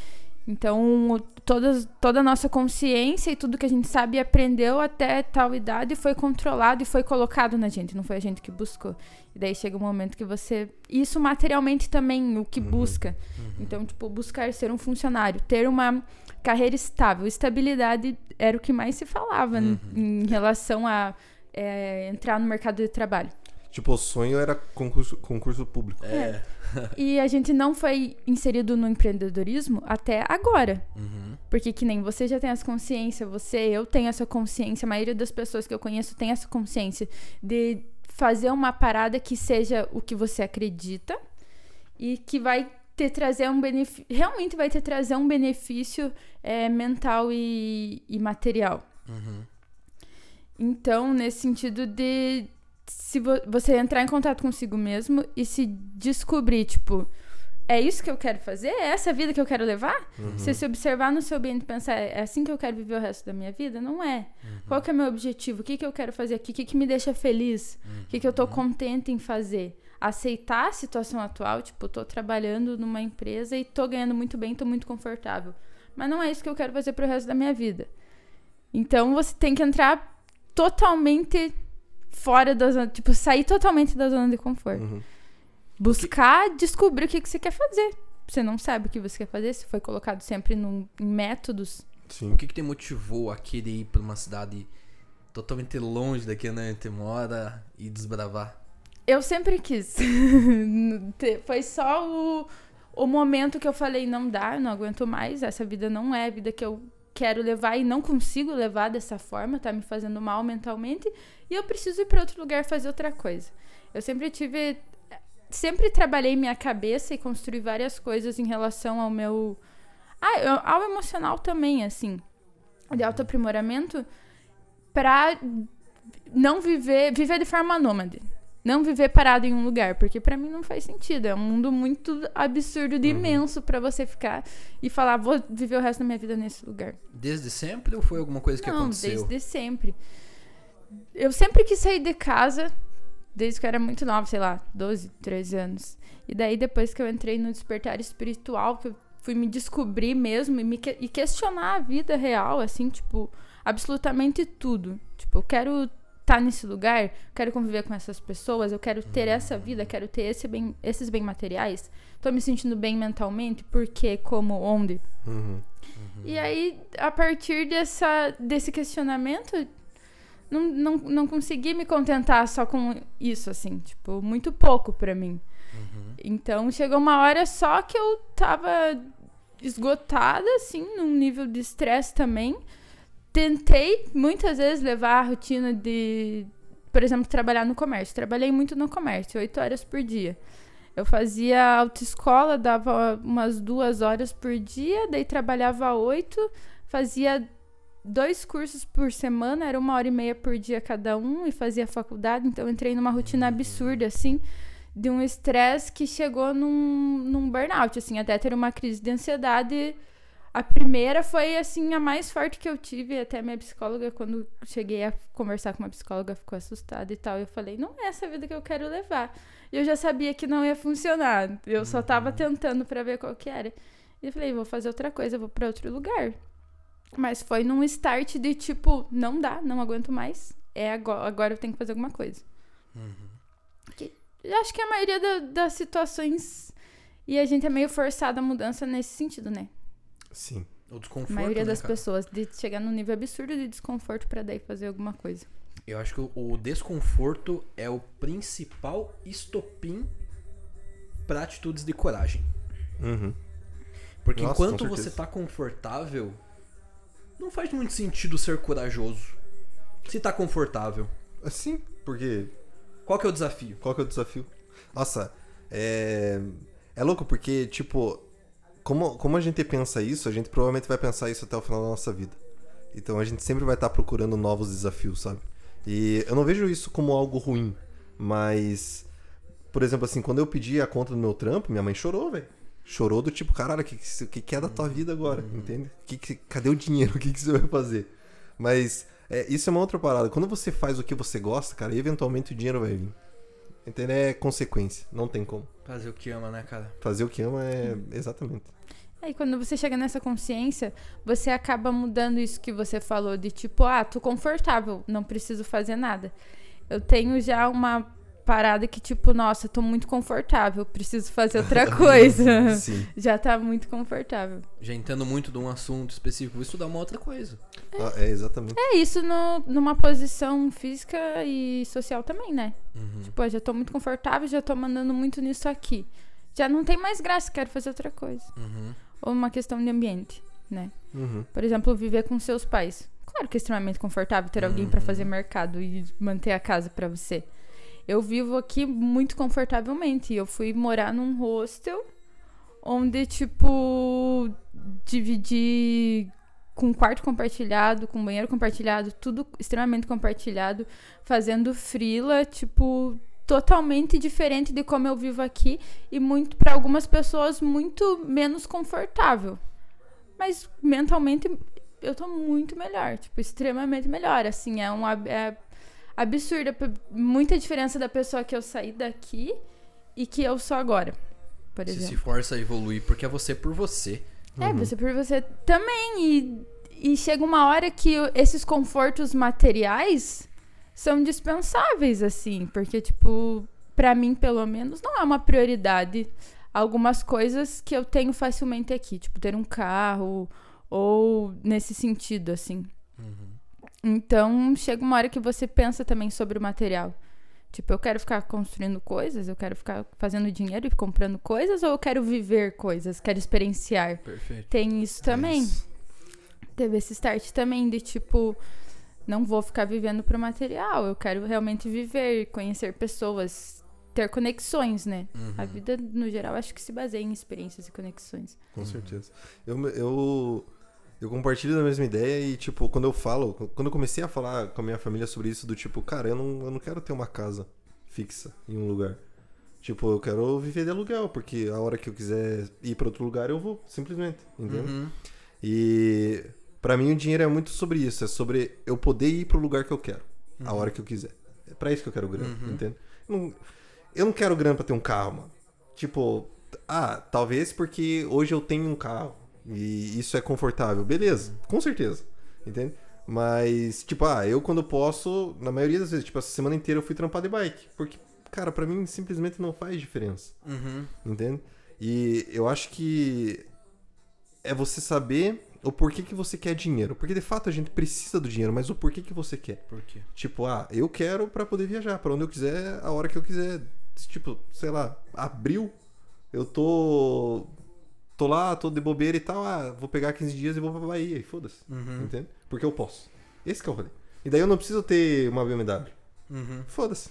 Então, todas, toda a nossa consciência e tudo que a gente sabe e aprendeu até tal idade foi controlado e foi colocado na gente, não foi a gente que buscou. E daí chega um momento que você. Isso materialmente também, o que busca. Então, tipo, buscar ser um funcionário, ter uma carreira estável. Estabilidade era o que mais se falava n- em relação a é, entrar no mercado de trabalho. Tipo, o sonho era concurso, concurso público. É. E a gente não foi inserido no empreendedorismo até agora. Uhum. Porque que nem você já tem essa consciência, você, eu tenho essa consciência, a maioria das pessoas que eu conheço tem essa consciência de fazer uma parada que seja o que você acredita e que vai te trazer um benefício, realmente vai te trazer um benefício é, mental e, e material. Uhum. Então, nesse sentido de se vo- você entrar em contato consigo mesmo e se descobrir, tipo, é isso que eu quero fazer? É essa a vida que eu quero levar? Você se observar no seu ambiente e pensar, é assim que eu quero viver o resto da minha vida? Não é. Qual que é o meu objetivo? O que, que eu quero fazer aqui? O que, que me deixa feliz? O que, que eu tô contente em fazer? Aceitar a situação atual, tipo, tô trabalhando numa empresa e tô ganhando muito bem, tô muito confortável. Mas não é isso que eu quero fazer pro resto da minha vida. Então você tem que entrar totalmente fora da zona, tipo, sair totalmente da zona de conforto. Uhum. Buscar descobrir o que, que você quer fazer. Você não sabe o que você quer fazer, se foi colocado sempre num, em métodos. Sim. O que, que te motivou a querer ir pra uma cidade totalmente longe daqui onde a gente mora e desbravar? Eu sempre quis. Foi só o, o momento que eu falei, não dá, eu não aguento mais, essa vida não é a vida que eu quero levar e não consigo levar dessa forma, tá me fazendo mal mentalmente, e eu preciso ir para outro lugar fazer outra coisa. Eu sempre tive sempre trabalhei minha cabeça e construí várias coisas em relação ao meu ah, ao emocional também, assim, de autoaprimoramento pra não viver, viver de forma nômade. Não viver parado em um lugar, porque pra mim não faz sentido. É um mundo muito absurdo de imenso pra você ficar e falar, vou viver o resto da minha vida nesse lugar. Desde sempre ou foi alguma coisa que não, aconteceu? desde sempre. Eu sempre quis sair de casa, desde que eu era muito nova, sei lá, 12, 13 anos. E daí, depois que eu entrei no despertar espiritual, que eu fui me descobrir mesmo e, me que- e questionar a vida real, assim, tipo, absolutamente tudo. Tipo, eu quero estar nesse lugar, quero conviver com essas pessoas, eu quero ter essa vida, quero ter esse bem, esses bem materiais. Tô me sentindo bem mentalmente, por quê, como, onde? Uhum. E aí, a partir dessa, desse questionamento, não, não, não consegui me contentar só com isso, assim. Tipo, muito pouco pra mim. Então, chegou uma hora só que eu tava esgotada, assim, num nível de estresse também. Tentei, muitas vezes, levar a rotina de, por exemplo, trabalhar no comércio. Trabalhei muito no comércio, oito horas por dia. Eu fazia autoescola, dava umas duas horas por dia, daí trabalhava oito, fazia dois cursos por semana, era uma hora e meia por dia cada um, e fazia faculdade, então eu entrei numa rotina absurda, assim, de um estresse que chegou num, num burnout, assim, até ter uma crise de ansiedade. A primeira foi, assim, a mais forte que eu tive, até minha psicóloga, quando cheguei a conversar com uma psicóloga, ficou assustada e tal, eu falei, não é essa vida que eu quero levar. E eu já sabia que não ia funcionar, eu só tava tentando pra ver qual que era. E eu falei, vou fazer outra coisa, vou pra outro lugar. Mas foi num start de tipo, não dá, não aguento mais. É agora, agora eu tenho que fazer alguma coisa. Que, eu acho que a maioria da- das situações. E a gente é meio forçada a mudança nesse sentido, né? Sim. O desconforto, a maioria né, das cara? pessoas. De chegar num nível absurdo de desconforto pra daí fazer alguma coisa. Eu acho que o- o desconforto é o principal estopim pra atitudes de coragem. Uhum. Porque Nossa, enquanto você tá confortável, não faz muito sentido ser corajoso. Se tá confortável. Assim, porque Qual que é o desafio? Qual que é o desafio? Nossa, é. É louco porque, tipo, como, como a gente pensa isso, a gente provavelmente vai pensar isso até o final da nossa vida. Então a gente sempre vai estar procurando novos desafios, sabe? E eu não vejo isso como algo ruim, mas. Por exemplo, assim, quando eu pedi a conta do meu trampo, minha mãe chorou, velho. Chorou do tipo, caralho, o que, que, que é da tua vida agora? Entende? Que, que, cadê o dinheiro? O que, que você vai fazer? Mas é, isso é uma outra parada. Quando você faz o que você gosta, cara, eventualmente o dinheiro vai vir. Entende? É consequência. Não tem como. Fazer o que ama, né, cara? Fazer o que ama é. Exatamente. Aí quando você chega nessa consciência, você acaba mudando isso que você falou de tipo, ah, tô confortável, não preciso fazer nada. Eu tenho já uma parada que tipo, nossa, tô muito confortável, preciso fazer outra coisa. Sim. já tá muito confortável. Já entendo muito de um assunto específico, vou estudar uma outra coisa. Ah, É, exatamente. É isso no, numa posição física e social também, né? Tipo, eu já tô muito confortável, já tô mandando muito nisso aqui. Já não tem mais graça, quero fazer outra coisa. Uhum. Ou uma questão de ambiente, né? Uhum. Por exemplo, viver com seus pais. Claro que é extremamente confortável ter alguém pra fazer mercado e manter a casa pra você. Eu vivo aqui muito confortavelmente. Eu fui morar num hostel onde, tipo, dividi com quarto compartilhado, com banheiro compartilhado, tudo extremamente compartilhado, fazendo frila, tipo, totalmente diferente de como eu vivo aqui e muito para algumas pessoas muito menos confortável. Mas mentalmente eu tô muito melhor, tipo, extremamente melhor, assim, é um é absurda, muita diferença da pessoa que eu saí daqui e que eu sou agora, por Você exemplo. se força a evoluir porque é você por você. É, você por você também. E, e chega uma hora que esses confortos materiais são dispensáveis, assim. Porque, tipo, pra mim, pelo menos, não é uma prioridade algumas coisas que eu tenho facilmente aqui. Tipo, ter um carro ou nesse sentido, assim. Então, chega uma hora que você pensa também sobre o material. Tipo, eu quero ficar construindo coisas, eu quero ficar fazendo dinheiro e comprando coisas, ou eu quero viver coisas, quero experienciar? Perfeito. Tem isso também. isso. Teve esse start também de tipo, não vou ficar vivendo pro material, eu quero realmente viver, conhecer pessoas, ter conexões, né? A vida, no geral, acho que se baseia em experiências e conexões. Com certeza. Eu, eu, eu compartilho da mesma ideia e, tipo, quando eu falo, quando eu comecei a falar com a minha família sobre isso, do tipo, cara, eu não, eu não quero ter uma casa fixa em um lugar. Tipo, eu quero viver de aluguel, porque a hora que eu quiser ir pra outro lugar, eu vou, simplesmente, entendeu? Uhum. E pra mim o dinheiro é muito sobre isso, é sobre eu poder ir pro lugar que eu quero, a hora que eu quiser. É pra isso que eu quero grana, entende? Eu não, eu não quero grana pra ter um carro, mano. Tipo, ah, talvez porque hoje eu tenho um carro e isso é confortável. Beleza, com certeza, entende? Mas, tipo, ah, eu quando posso, na maioria das vezes, tipo, essa semana inteira eu fui trampar de bike. Porque, cara, pra mim simplesmente não faz diferença. Uhum. Entende? E eu acho que é você saber o porquê que você quer dinheiro. Porque de fato a gente precisa do dinheiro, mas o porquê que você quer. Por quê? Tipo, ah, eu quero pra poder viajar pra onde eu quiser, a hora que eu quiser. Tipo, sei lá, abril, eu tô tô lá, tô de bobeira e tal, ah, vou pegar 15 dias e vou pra Bahia, e foda-se. Uhum. Entende? Porque eu posso. Esse que é o rolê. E daí eu não preciso ter uma BMW. Uhum. Foda-se.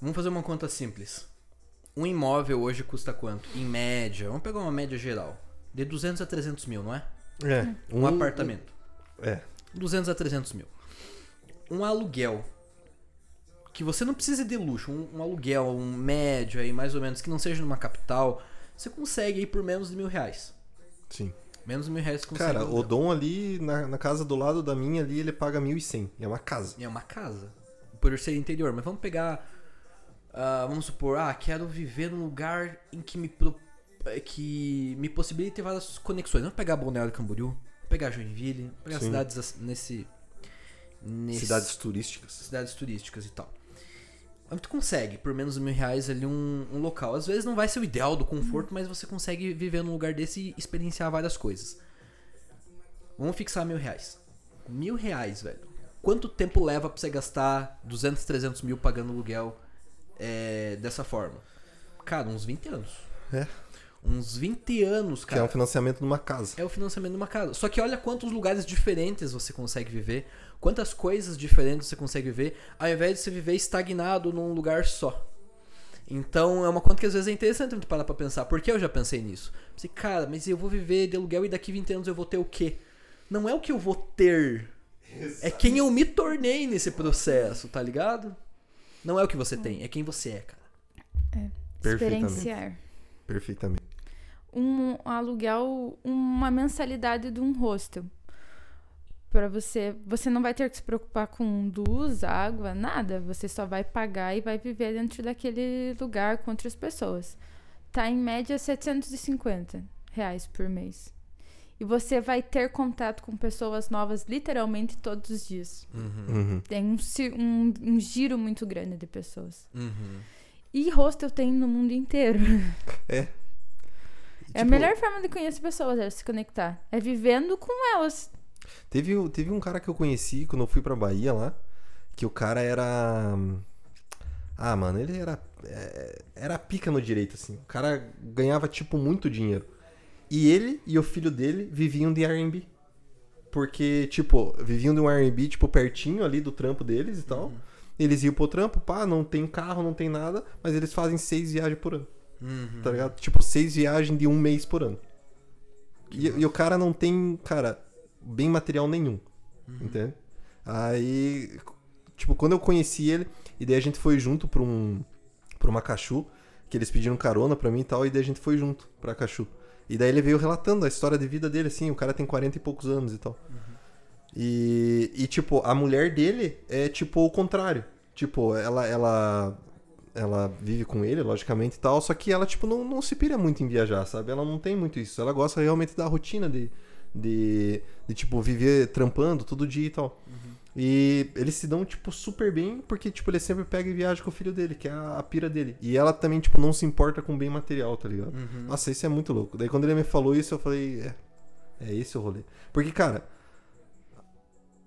Vamos fazer uma conta simples. Um imóvel hoje custa quanto? Em média, vamos pegar uma média geral. De 200 a 300 mil, não é? É. Um, apartamento. É. 200 a 300 mil. Um aluguel que você não precisa de luxo, um, um aluguel, um médio aí, mais ou menos, que não seja numa capital, você consegue aí por menos de mil reais. Sim. Menos de mil reais você consegue. Cara, o. Dom ali, na, na casa do lado da minha ali, ele paga 1.100. É uma casa. É uma casa. Por ser interior. Mas vamos pegar. ah, vamos supor, ah, quero viver num lugar em que me, pro- eh, que me possibilite várias conexões. Vamos pegar Balneário Camboriú, pegar Joinville, pegar Sim. cidades nesse, nesse. Cidades turísticas. cidades turísticas e tal. Tu consegue, por menos de mil reais, ali um, um local. Às vezes não vai ser o ideal do conforto, mas você consegue viver num lugar desse e experienciar várias coisas. Vamos fixar mil reais. Mil reais, velho. Quanto tempo leva pra você gastar 200, 300 mil pagando aluguel é, dessa forma? Cara, uns 20 anos. É. Uns 20 anos, Que cara. é um financiamento numa casa. É o financiamento de uma casa. Só que olha quantos lugares diferentes você consegue viver, quantas coisas diferentes você consegue viver, ao invés de você viver estagnado num lugar só. Então é uma conta que às vezes é interessante a gente parar pra pensar. Porque eu já pensei nisso. Pensei, cara, mas eu vou viver de aluguel e daqui 20 anos eu vou ter o quê? Não é o que eu vou ter. É quem eu me tornei nesse processo, tá ligado? Não é o que você tem, é quem você é, cara. Perfeitamente. Experienciar. Perfeitamente. Um aluguel, uma mensalidade de um hostel. Pra você, você não vai ter que se preocupar com luz, água, nada. Você só vai pagar e vai viver dentro daquele lugar com outras pessoas. Tá em média 750 reais por mês. E você vai ter contato com pessoas novas literalmente todos os dias. Uhum. Tem um, um, um giro muito grande de pessoas. Uhum. E hostel tem no mundo inteiro. É. É a Tipo, melhor forma de conhecer pessoas, é se conectar. É vivendo com elas. Teve, teve um cara que eu conheci quando eu fui pra Bahia lá, que o cara era. Ah, mano, ele era. é, Era pica no direito, assim. O cara ganhava, tipo, muito dinheiro. E ele e o filho dele viviam de Airbnb. Porque, tipo, viviam de um Airbnb, tipo, pertinho ali do trampo deles e tal. Eles iam pro trampo, pá, não tem carro, não tem nada, mas eles fazem seis viagens por ano. Uhum. Tá ligado? Tipo, seis viagens de um mês por ano. E, e o cara não tem, cara, bem material nenhum. Entende? Aí, tipo, quando eu conheci ele, e daí a gente foi junto pra um. pra uma Cachu, que eles pediram carona pra mim e tal, e daí a gente foi junto pra Cachu. E daí ele veio relatando a história de vida dele, assim, o cara tem 40 e poucos anos e tal. E, e, tipo, a mulher dele é, tipo, o contrário. Tipo, ela, ela, ela vive com ele, logicamente e tal, só que ela, tipo, não, não se pira muito em viajar, sabe? Ela não tem muito isso. Ela gosta realmente da rotina de, de, de tipo, viver trampando todo dia e tal. E eles se dão, tipo, super bem, porque, tipo, ele sempre pega e viaja com o filho dele, que é a, a pira dele. E ela também, tipo, não se importa com bem material, tá ligado? Nossa, isso é muito louco. Daí quando ele me falou isso, eu falei, é, é esse o rolê. Porque, cara,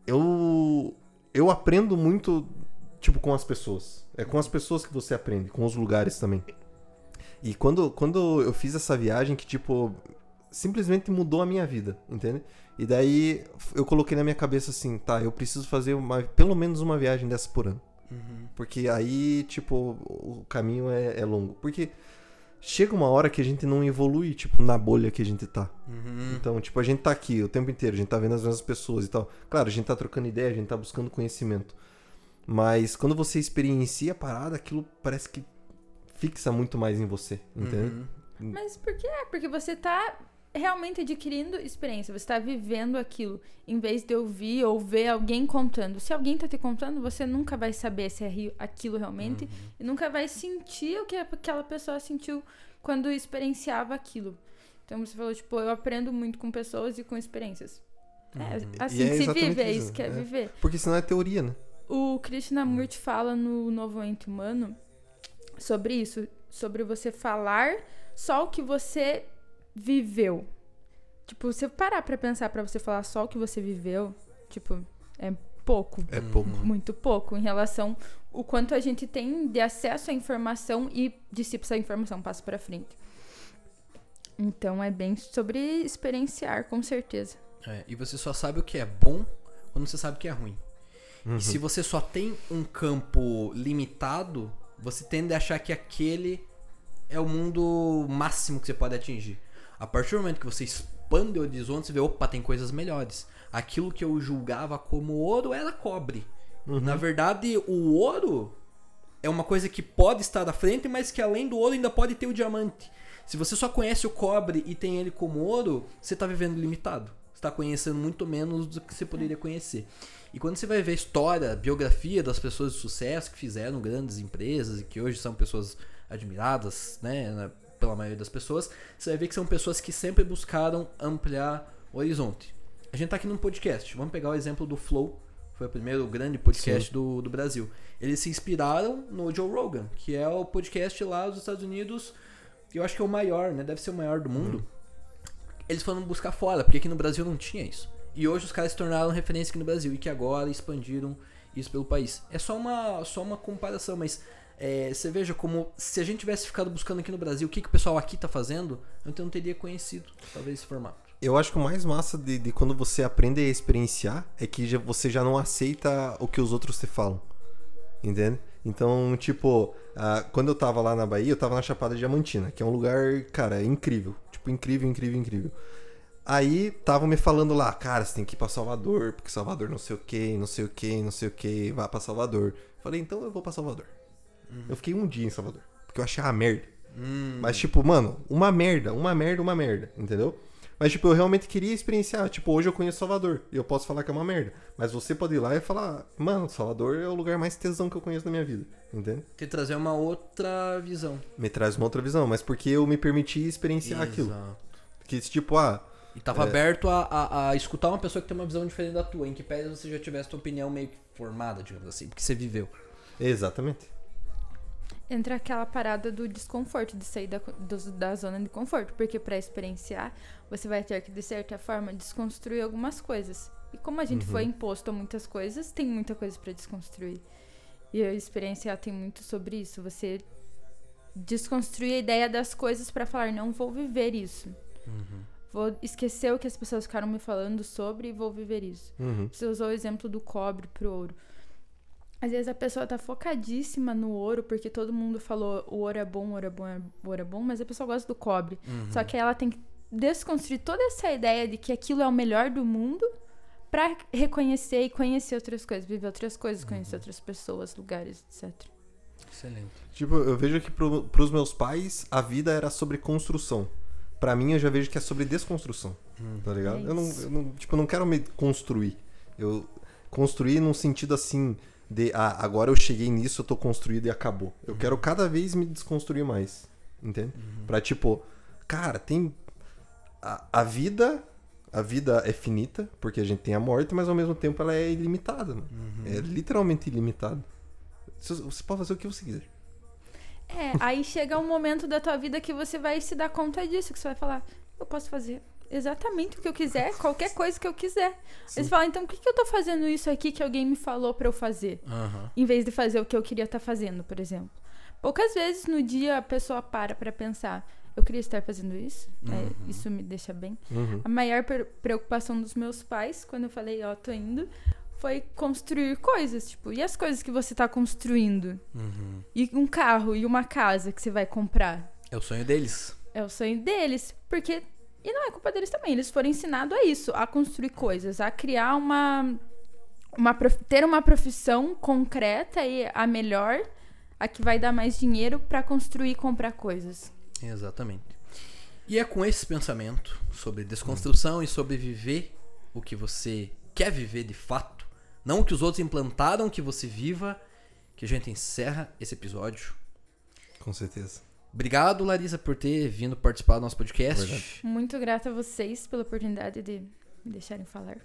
eu eu aprendo muito tipo com as pessoas. É com as pessoas que você aprende, com os lugares também. E quando quando eu fiz essa viagem que tipo simplesmente mudou a minha vida, entende? E daí eu coloquei na minha cabeça assim, tá, eu preciso fazer uma, pelo menos uma viagem dessa por ano. Porque aí, tipo, o caminho é, é longo. Porque chega uma hora que a gente não evolui, tipo, na bolha que a gente tá. Uhum. Então, tipo, a gente tá aqui o tempo inteiro, a gente tá vendo as mesmas pessoas e tal. Claro, a gente tá trocando ideia, a gente tá buscando conhecimento. Mas quando você experiencia a parada, aquilo parece que fixa muito mais em você, entende? Uhum. Mas por que? Porque você tá realmente adquirindo experiência, você tá vivendo aquilo, em vez de ouvir ou ver alguém contando. Se alguém tá te contando, você nunca vai saber se é aquilo realmente e nunca vai sentir o que aquela pessoa sentiu quando experienciava aquilo. Então você falou, tipo, eu aprendo muito com pessoas e com experiências. É, assim E é que se vive, é isso, isso que é, é. viver. Porque senão é teoria, né? O Krishnamurti fala no Novo Ente Humano sobre isso, sobre você falar só o que você viveu. Tipo, você parar pra pensar pra você falar só o que você viveu, tipo, é pouco, É pouco. muito pouco em relação o quanto a gente tem de acesso à informação e dissipa essa informação, passa pra frente. Então é bem sobre experienciar, com certeza. É, e você só sabe o que é bom quando você sabe o que é ruim. Uhum. E se você só tem um campo limitado, você tende a achar que aquele é o mundo máximo que você pode atingir. A partir do momento que você expande o horizonte, você vê, opa, tem coisas melhores. Aquilo que eu julgava como ouro era cobre. Na verdade, o ouro é uma coisa que pode estar à frente, mas que além do ouro ainda pode ter o diamante. Se você só conhece o cobre e tem ele como ouro, você está vivendo limitado. Você está conhecendo muito menos do que você poderia conhecer. E quando você vai ver a história, a biografia das pessoas de sucesso que fizeram grandes empresas e que hoje são pessoas admiradas, né, pela maioria das pessoas, você vai ver que são pessoas que sempre buscaram ampliar o horizonte. A gente tá aqui num podcast. Vamos pegar o exemplo do Flow. Foi o primeiro grande podcast do, do Brasil. Eles se inspiraram no Joe Rogan, que é o podcast lá dos Estados Unidos. Eu acho que é o maior, né? Deve ser o maior do mundo. Eles foram buscar fora, porque aqui no Brasil não tinha isso. E hoje os caras se tornaram referência aqui no Brasil e que agora expandiram isso pelo país. É só uma, só uma comparação, mas é, você veja como se a gente tivesse ficado buscando aqui no Brasil o que, que o pessoal aqui tá fazendo, eu não teria conhecido talvez esse formato. Eu acho que o mais massa de, de quando você aprende a experienciar é que já- você já não aceita o que os outros te falam. Entende? Então, tipo, ah, quando eu tava lá na Bahia, eu tava na Chapada Diamantina, que é um lugar, cara, incrível. Tipo, incrível, incrível, incrível. Aí estavam me falando lá, cara, você tem que ir pra Salvador, porque Salvador não sei o que, não sei o que, não sei o que, vá pra Salvador. Falei, então eu vou pra Salvador. Eu fiquei um dia em Salvador, porque eu achei uma merda. Mas, tipo, mano, uma merda, uma merda, uma merda, entendeu? Mas, tipo, eu realmente queria experienciar. Tipo, hoje eu conheço Salvador e eu posso falar que é uma merda. Mas você pode ir lá e falar, mano, Salvador é o lugar mais tesão que eu conheço na minha vida, entende? Que trazer uma outra visão. Me traz uma outra visão, mas porque eu me permiti experienciar aquilo. Exato. Que, tipo, ah, E tava aberto a, a, a escutar uma pessoa que tem uma visão diferente da tua, em que pese você já tivesse tua opinião meio que formada, digamos assim, porque você viveu. exatamente. Entra aquela parada do desconforto, de sair da, do- da zona de conforto. Porque pra experienciar, você vai ter que, de certa forma, desconstruir algumas coisas. E como a gente foi imposto a muitas coisas, tem muita coisa pra desconstruir. E a experienciar tem muito sobre isso. Você desconstruir a ideia das coisas pra falar, não vou viver isso. Vou esquecer o que as pessoas ficaram me falando sobre e vou viver isso. Uhum. Você usou o exemplo do cobre pro ouro. Às vezes a pessoa tá focadíssima no ouro, porque todo mundo falou o ouro é bom, o ouro é bom, o ouro é bom, mas a pessoa gosta do cobre. Só que ela tem que desconstruir toda essa ideia de que aquilo é o melhor do mundo pra reconhecer e conhecer outras coisas, viver outras coisas, conhecer outras pessoas, lugares, etc. Excelente. Tipo, eu vejo que pro, pros meus pais a vida era sobre construção. Pra mim eu já vejo que é sobre desconstrução. Tá ligado? É eu, não, eu não, tipo, eu não quero me construir. Eu construir num sentido assim de ah, agora eu cheguei nisso, eu tô construído e acabou. Eu quero cada vez me desconstruir mais. Entende? Pra tipo, cara, tem a, a vida a vida é finita, porque a gente tem a morte, mas ao mesmo tempo ela é ilimitada, mano. É literalmente ilimitada. Você você pode fazer o que você quiser. É, aí chega um momento da tua vida que você vai se dar conta disso, que você vai falar, eu posso fazer exatamente o que eu quiser, qualquer coisa que eu quiser. Aí você fala, então por que que eu tô fazendo isso aqui que alguém me falou pra eu fazer? Aham. Em vez de fazer o que eu queria estar fazendo, por exemplo. Poucas vezes no dia a pessoa para pra pensar, eu queria estar fazendo isso, é, isso me deixa bem. Uhum. A maior pre- preocupação dos meus pais, quando eu falei, ó, tô indo, foi construir coisas, tipo, e as coisas que você tá construindo? Uhum. E um carro e uma casa que você vai comprar? É o sonho deles. É o sonho deles, porque e não é culpa deles também, eles foram ensinados a isso, a construir coisas, a criar uma uma ter uma profissão concreta e a melhor, a que vai dar mais dinheiro pra construir e comprar coisas. Exatamente. E é com esse pensamento sobre desconstrução e sobre viver o que você quer viver de fato, não o que os outros implantaram que você viva, que a gente encerra esse episódio. Com certeza. Obrigado, Larissa, por ter vindo participar do nosso podcast. Verdade. Muito grata a vocês pela oportunidade de me deixarem falar.